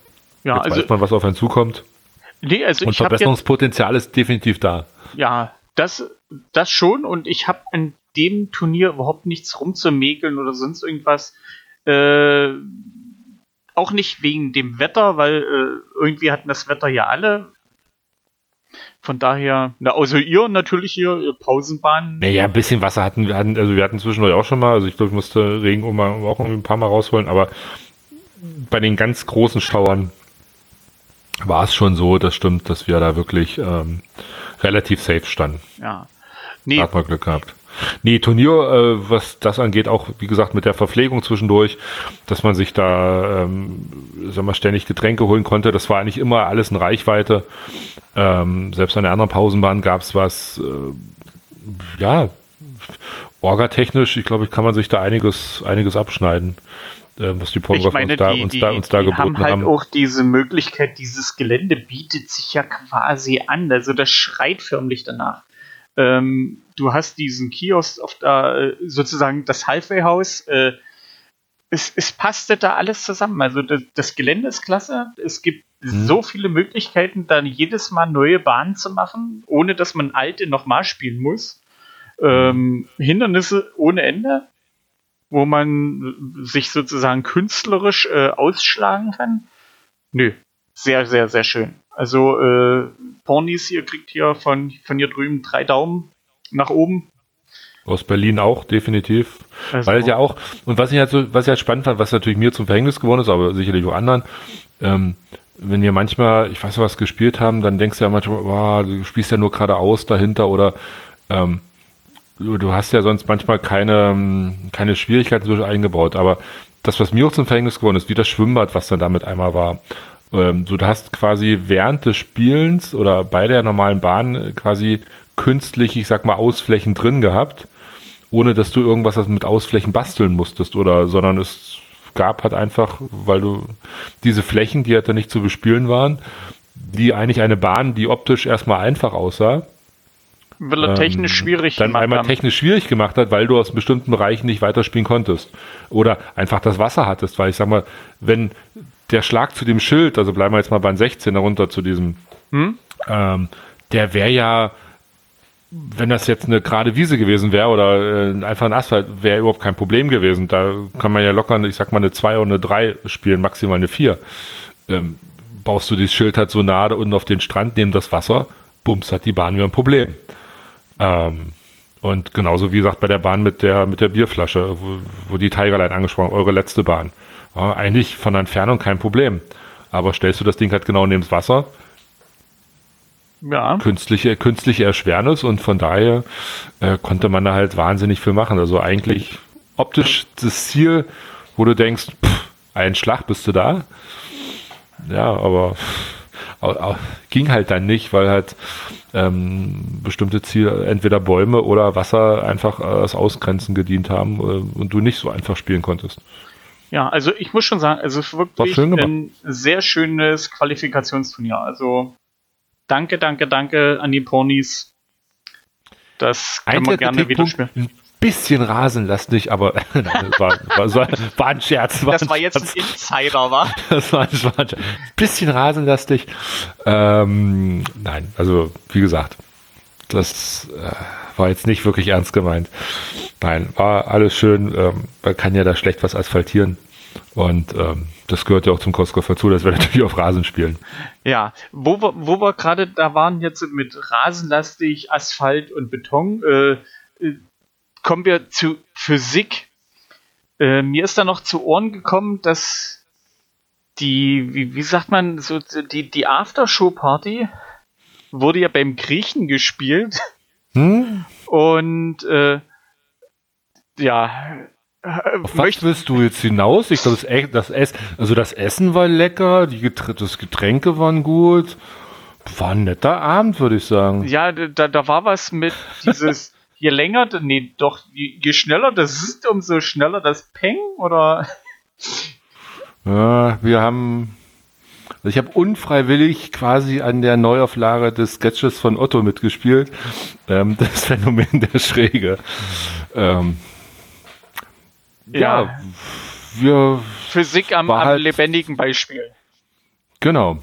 Ja, Jetzt also, weiß man, was auf einen zukommt. Nee, also und Verbesserungspotenzial ist definitiv da. Ja, das, das schon und ich habe an dem Turnier überhaupt nichts rumzumäkeln oder sonst irgendwas. Äh, auch nicht wegen dem Wetter, weil äh, irgendwie hatten das Wetter ja alle. Von daher, na, außer ihr natürlich hier, ihr Pausenbahn. Naja, ein bisschen Wasser hatten wir, hatten, also wir hatten zwischendurch auch schon mal, also ich glaube, ich musste Regen auch ein paar Mal rausholen, aber bei den ganz großen Schauern war es schon so, das stimmt, dass wir da wirklich ähm, relativ safe standen. Ja. Nee. Hat man Glück gehabt. Nee, Turnier, äh, was das angeht, auch wie gesagt mit der Verpflegung zwischendurch, dass man sich da, ähm, sag mal, ständig Getränke holen konnte. Das war eigentlich immer alles in Reichweite. Ähm, selbst an der anderen Pausenbahn gab es was, äh, ja, orgatechnisch, ich glaube, kann man sich da einiges, einiges abschneiden äh, was die Pornograf uns da, die, uns da, uns da die geboten haben halt haben. auch diese Möglichkeit, dieses Gelände bietet sich ja quasi an. Also das schreit förmlich danach. Ähm, du hast diesen Kiosk auf der, sozusagen das Halfway-Haus. Äh, es, es passte da alles zusammen. Also das, das Gelände ist klasse. Es gibt Mhm. so viele Möglichkeiten, dann jedes Mal neue Bahnen zu machen, ohne dass man alte nochmal spielen muss. Ähm, Hindernisse ohne Ende, wo man sich sozusagen künstlerisch äh, ausschlagen kann. Nö, sehr, sehr, sehr schön. Also äh, Pornis hier kriegt hier von, von hier drüben drei Daumen nach oben. Aus Berlin auch, definitiv. Also- Weil es ja auch, und was ich halt so, was ich halt spannend fand, was natürlich mir zum Verhängnis geworden ist, aber sicherlich auch anderen, ähm, wenn wir manchmal, ich weiß nicht, was gespielt haben, dann denkst du ja manchmal, wow, du spielst ja nur geradeaus dahinter oder ähm, du, du hast ja sonst manchmal keine, ähm, keine Schwierigkeiten so eingebaut. Aber das, was mir auch zum Verhängnis geworden ist, wie das Schwimmbad, was dann damit einmal war. Ähm, so, du hast quasi während des Spielens oder bei der normalen Bahn äh, quasi künstlich, ich sag mal, Ausflächen drin gehabt, ohne dass du irgendwas mit Ausflächen basteln musstest oder, sondern es gab halt einfach, weil du diese Flächen, die halt dann nicht zu bespielen waren, die eigentlich eine Bahn, die optisch erstmal einfach aussah, Will er ähm, technisch schwierig dann gemacht einmal haben. technisch schwierig gemacht hat, weil du aus bestimmten Bereichen nicht weiterspielen konntest. Oder einfach das Wasser hattest, weil ich sag mal, wenn der Schlag zu dem Schild, also bleiben wir jetzt mal beim 16 runter zu diesem, Hm? ähm, der wäre ja, wenn das jetzt eine gerade Wiese gewesen wäre oder äh, einfach ein Asphalt, wäre überhaupt kein Problem gewesen. Da kann man ja locker, ich sag mal, eine 2 oder eine 3 spielen, maximal eine 4. Ähm, baust du dieses Schild halt so nahe unten auf den Strand, neben das Wasser, bums, hat die Bahn wieder ein Problem. Ähm, und genauso wie gesagt bei der Bahn mit der, mit der Bierflasche, wo, wo die Tigerline angesprochen, eure letzte Bahn. War eigentlich von der Entfernung kein Problem. Aber stellst du das Ding halt genau neben das Wasser, Ja. künstliche, künstliche Erschwernis und von daher äh, konnte man da halt wahnsinnig viel machen. Also eigentlich optisch das Ziel, wo du denkst, pff, ein Schlag bist du da. Ja, aber ging halt dann nicht, weil halt ähm, bestimmte Ziele, entweder Bäume oder Wasser einfach äh, als Ausgrenzen gedient haben äh, und du nicht so einfach spielen konntest. Ja, also ich muss schon sagen, also es ist wirklich schön ein sehr schönes Qualifikationsturnier. Also danke, danke, danke an die Ponys. Das können wir Einziger gerne wieder spielen. Ein bisschen rasenlastig, aber nein, das war, war, war, war ein Scherz. Das ein war jetzt ein Scherz. Insider, wa? Das war ein Schwanz. Bisschen rasenlastig. Ähm, nein, also wie gesagt, das äh, war jetzt nicht wirklich ernst gemeint. Nein, war alles schön. Ähm, man kann ja da schlecht was asphaltieren. Und ähm, das gehört ja auch zum Kostkoffer dazu, dass wir natürlich auf Rasen spielen. Ja, wo wir, wo wir gerade da waren jetzt mit Rasenlastig, Asphalt und Beton, äh, äh, kommen wir zu Physik. Äh, mir ist da noch zu Ohren gekommen, dass die, wie, wie sagt man, so die, die Aftershow-Party wurde ja beim Griechen gespielt. Hm? Und äh, ja, äh, Auf was willst du jetzt hinaus? Ich glaube, das, E- das, also das Essen war lecker, die Geträ das Getränke waren gut. War ein netter Abend, würde ich sagen. Ja, da, da war was mit dieses, je länger, nee, doch, je, je schneller das ist, umso schneller das Peng, oder? Ja, wir haben. Also ich habe unfreiwillig quasi an der Neuauflage des Sketches von Otto mitgespielt. Ähm, das Phänomen der Schräge. Ähm, ja. Ja. wir. Physik am, am halt- lebendigen Beispiel. Genau.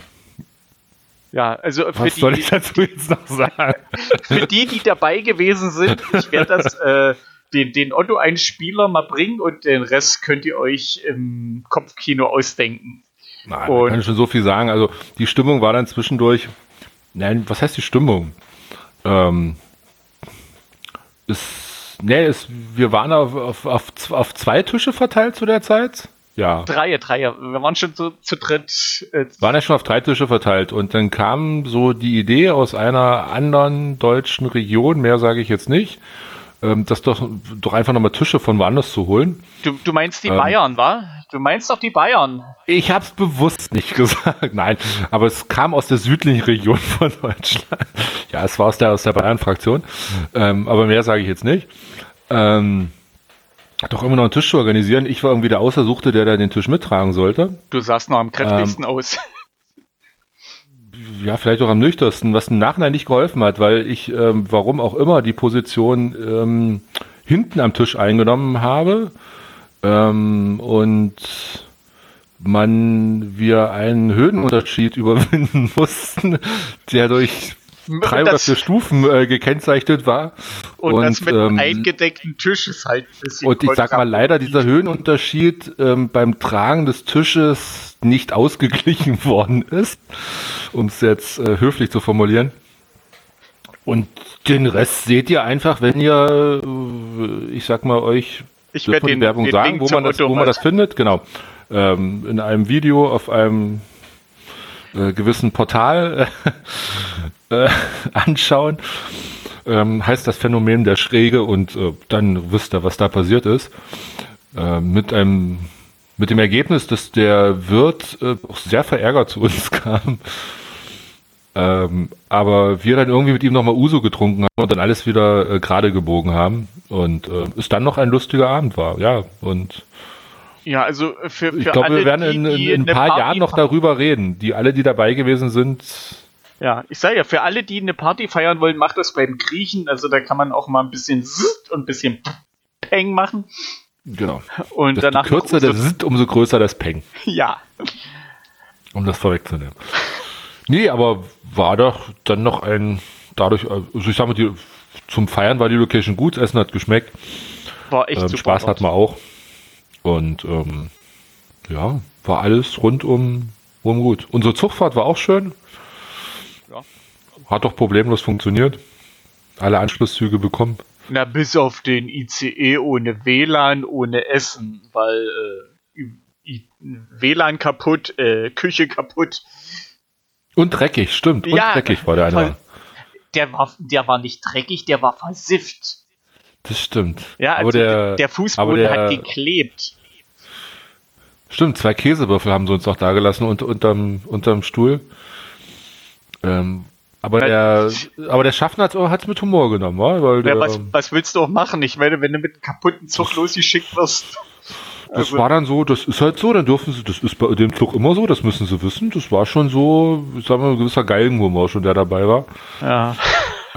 Ja, also für Was die, soll ich dazu jetzt noch sagen? für die, die dabei gewesen sind, ich werde das, äh, den, den Otto-Einspieler mal bringen und den Rest könnt ihr euch im Kopfkino ausdenken. Nein, man kann schon so viel sagen. Also die Stimmung war dann zwischendurch Nein, was heißt die Stimmung? Ähm, ist, nee, ist, wir waren auf, auf, auf, auf zwei Tische verteilt zu der Zeit. Ja. Dreie, Dreie. Wir waren schon zu, zu dritt. Äh, Waren ja schon auf drei Tische verteilt und dann kam so die Idee aus einer anderen deutschen Region, mehr sage ich jetzt nicht, ähm, das doch, doch einfach nochmal Tische von woanders zu holen. du, du meinst die Ähm. Bayern, wa? Du meinst doch die Bayern. Ich habe es bewusst nicht gesagt, nein, aber es kam aus der südlichen Region von Deutschland. Ja, es war aus der, aus der Bayern-Fraktion, ähm, aber mehr sage ich jetzt nicht. Ähm, doch immer noch einen Tisch zu organisieren. Ich war irgendwie der Ausersuchte, der da den Tisch mittragen sollte. Du sahst noch am kräftigsten Ähm. aus. ja, vielleicht auch am nüchternsten, was im Nachhinein nicht geholfen hat, weil ich, ähm, warum auch immer, die Position ähm, hinten am Tisch eingenommen habe ähm, und man wir einen Höhenunterschied überwinden mussten, der durch drei oder vier Stufen äh, gekennzeichnet war. Und, das mit einem ähm, eingedeckten Tisch ist halt ein bisschen. und ich sag mal leider, dieser Höhenunterschied ähm, beim Tragen des Tisches nicht ausgeglichen worden ist, um es jetzt äh, höflich zu formulieren. Und den Rest seht ihr einfach, wenn ihr, äh, ich sag mal, euch Ich dürfen werd wir die den- Werbung den sagen, Link wo man, das, wo man das findet, genau. Ähm, in einem Video auf einem äh, gewissen Portal äh, anschauen. Ähm, heißt das Phänomen der Schräge und äh, dann wisst ihr, was da passiert ist. Äh, mit einem mit dem Ergebnis, dass der Wirt äh, auch sehr verärgert zu uns kam. Ähm, aber wir dann irgendwie mit ihm nochmal Uso getrunken haben und dann alles wieder äh, gerade gebogen haben. Und äh, es dann noch ein lustiger Abend war, ja. Und Ja, also für, für ich glaube, wir werden die, in, die in ein paar Party Jahren noch darüber reden. Die alle, die dabei gewesen sind, Ja, ich sage ja, für alle, die eine Party feiern wollen, macht das beim Griechen. Also da kann man auch mal ein bisschen Zzt und ein bisschen Peng machen. genau. Und Desto danach kürzer der Sit, umso größer das Peng. Ja. um das vorwegzunehmen. Nee, aber war doch dann noch ein, dadurch, also ich sag mal, die, zum Feiern war die Location gut, Essen hat geschmeckt. War echt ähm, super Spaß hat man auch. Und ähm, ja, war alles rundum rum gut. Unsere Zugfahrt war auch schön. Ja. Hat doch problemlos funktioniert. Alle Anschlusszüge bekommen. Na, bis auf den ICE ohne WLAN, ohne Essen, weil äh, WLAN kaputt, äh, Küche kaputt. Und dreckig, stimmt. Und Ja, dreckig war der eine. Der war, der war nicht dreckig, der war versifft. Das stimmt. Ja, also aber der, der, Fußboden der, hat geklebt. Stimmt, zwei Käsewürfel haben sie uns noch dagelassen und, unterm, unterm Stuhl. Ähm, aber, der, aber der Schaffner hat es mit Humor genommen, wa? weil der, Ja, was, was willst du auch machen? Ich meine, wenn du mit einem kaputten Zug losgeschickt wirst. Das also- war dann so, das ist halt so, dann dürfen sie, das ist bei dem Zug immer so, das müssen sie wissen. Das war schon so, ich sag mal, ein gewisser Galgenhumor schon, der dabei war. Ja.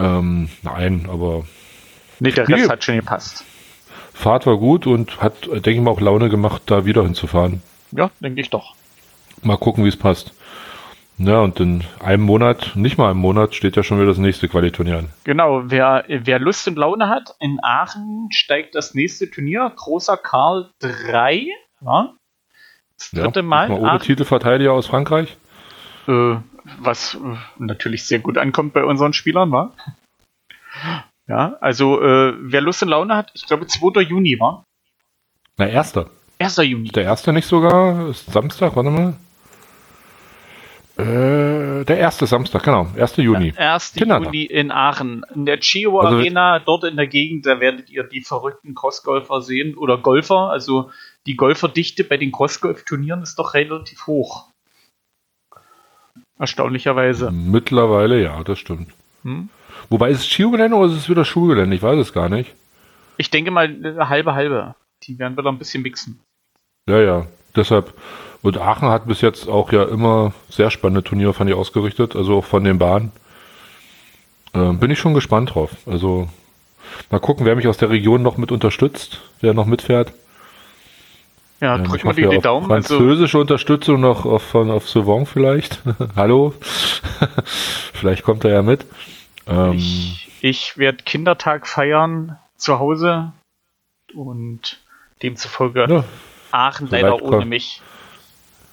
Ähm, nein, aber Nee, der Rest hat schon gepasst. Fahrt war gut und hat, denke ich mal, auch Laune gemacht, da wieder hinzufahren. Ja, denke ich doch. Mal gucken, wie es passt. Ja, und in einem Monat, nicht mal einem Monat, steht ja schon wieder das nächste Qualiturnier an. Genau, wer, wer Lust und Laune hat, in Aachen steigt das nächste Turnier, großer Karl 3. Ja? Das Ja, dritte Mal. diesmal ohne Titelverteidiger aus Frankreich. äh, was äh, natürlich sehr gut ankommt bei unseren Spielern, war. Ja, also äh, wer Lust und Laune hat, ich glaube 2. Juni war. Na, erster. 1. Juni. Der erste nicht sogar? Ist Samstag, warte mal. Äh, der erste Samstag, genau. 1. Juni. 1. Kindertag. Juni in Aachen. In der Chio Also- Arena, dort in der Gegend, da werdet ihr die verrückten Crossgolfer sehen oder Golfer. Also die Golferdichte bei den Crossgolf-Turnieren ist doch relativ hoch. Erstaunlicherweise. Mittlerweile, ja, das stimmt. Hm? Wobei ist es Skigelände oder ist es wieder Schulgelände? Ich weiß es gar nicht. Ich denke mal, halbe, halbe. Die werden wieder ein bisschen mixen. Ja, ja. Deshalb. Und Aachen hat bis jetzt auch ja immer sehr spannende Turniere, fand ich, ausgerichtet. Also auch von den Bahnen. Ähm, bin ich schon gespannt drauf. Also mal gucken, wer mich aus der Region noch mit unterstützt, wer noch mitfährt. Ja, Ähm, ich drücken wir dir die Daumen. Also, Französische Unterstützung noch auf, von, auf Sauvon vielleicht. Hallo. vielleicht kommt er ja mit. Ähm, ich werde Kindertag feiern zu Hause und demzufolge Ja. Aachen Soweit leider ohne mich.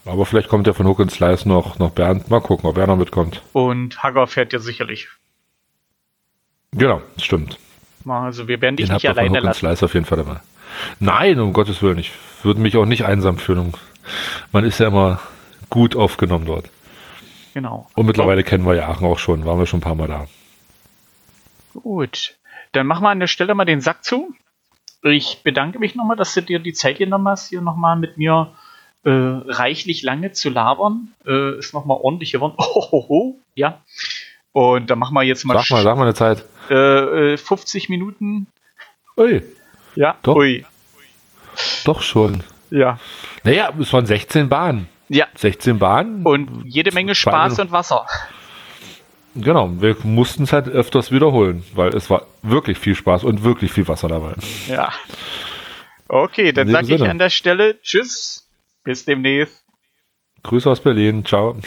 Aber vielleicht kommt ja von Hook and Slice noch, noch Bernd. Mal gucken, ob er noch mitkommt. Und Hagger fährt ja sicherlich. Genau, stimmt. Also wir werden dich Den nicht alleine lassen. Slice auf jeden Fall dabei. Nein, um Gottes Willen. Ich würde mich auch nicht einsam fühlen. Man ist ja immer gut aufgenommen dort. Genau. Und mittlerweile kennen wir ja Aachen auch schon. Waren wir schon ein paar Mal da. Gut. Dann machen wir an der Stelle mal den Sack zu. Ich bedanke mich nochmal, dass du dir die Zeit genommen hast, hier nochmal mit mir äh, reichlich lange zu labern. Äh, ist nochmal ordentlich geworden. Oh, oh, oh, ja. Und dann machen wir jetzt mal, Sag mal, sag mal eine Zeit. äh, äh, 50 Minuten. Ui. Ja, Doch. ui. Doch schon. Ja. Naja, es waren 16 Bahnen. Ja. 16 Bahnen. Und jede Menge Spaß und Wasser. Genau, wir mussten es halt öfters wiederholen, weil es war wirklich viel Spaß und wirklich viel Wasser dabei. Ja. Okay, dann sage ich an der Stelle Tschüss. Bis demnächst. Grüße aus Berlin. Ciao.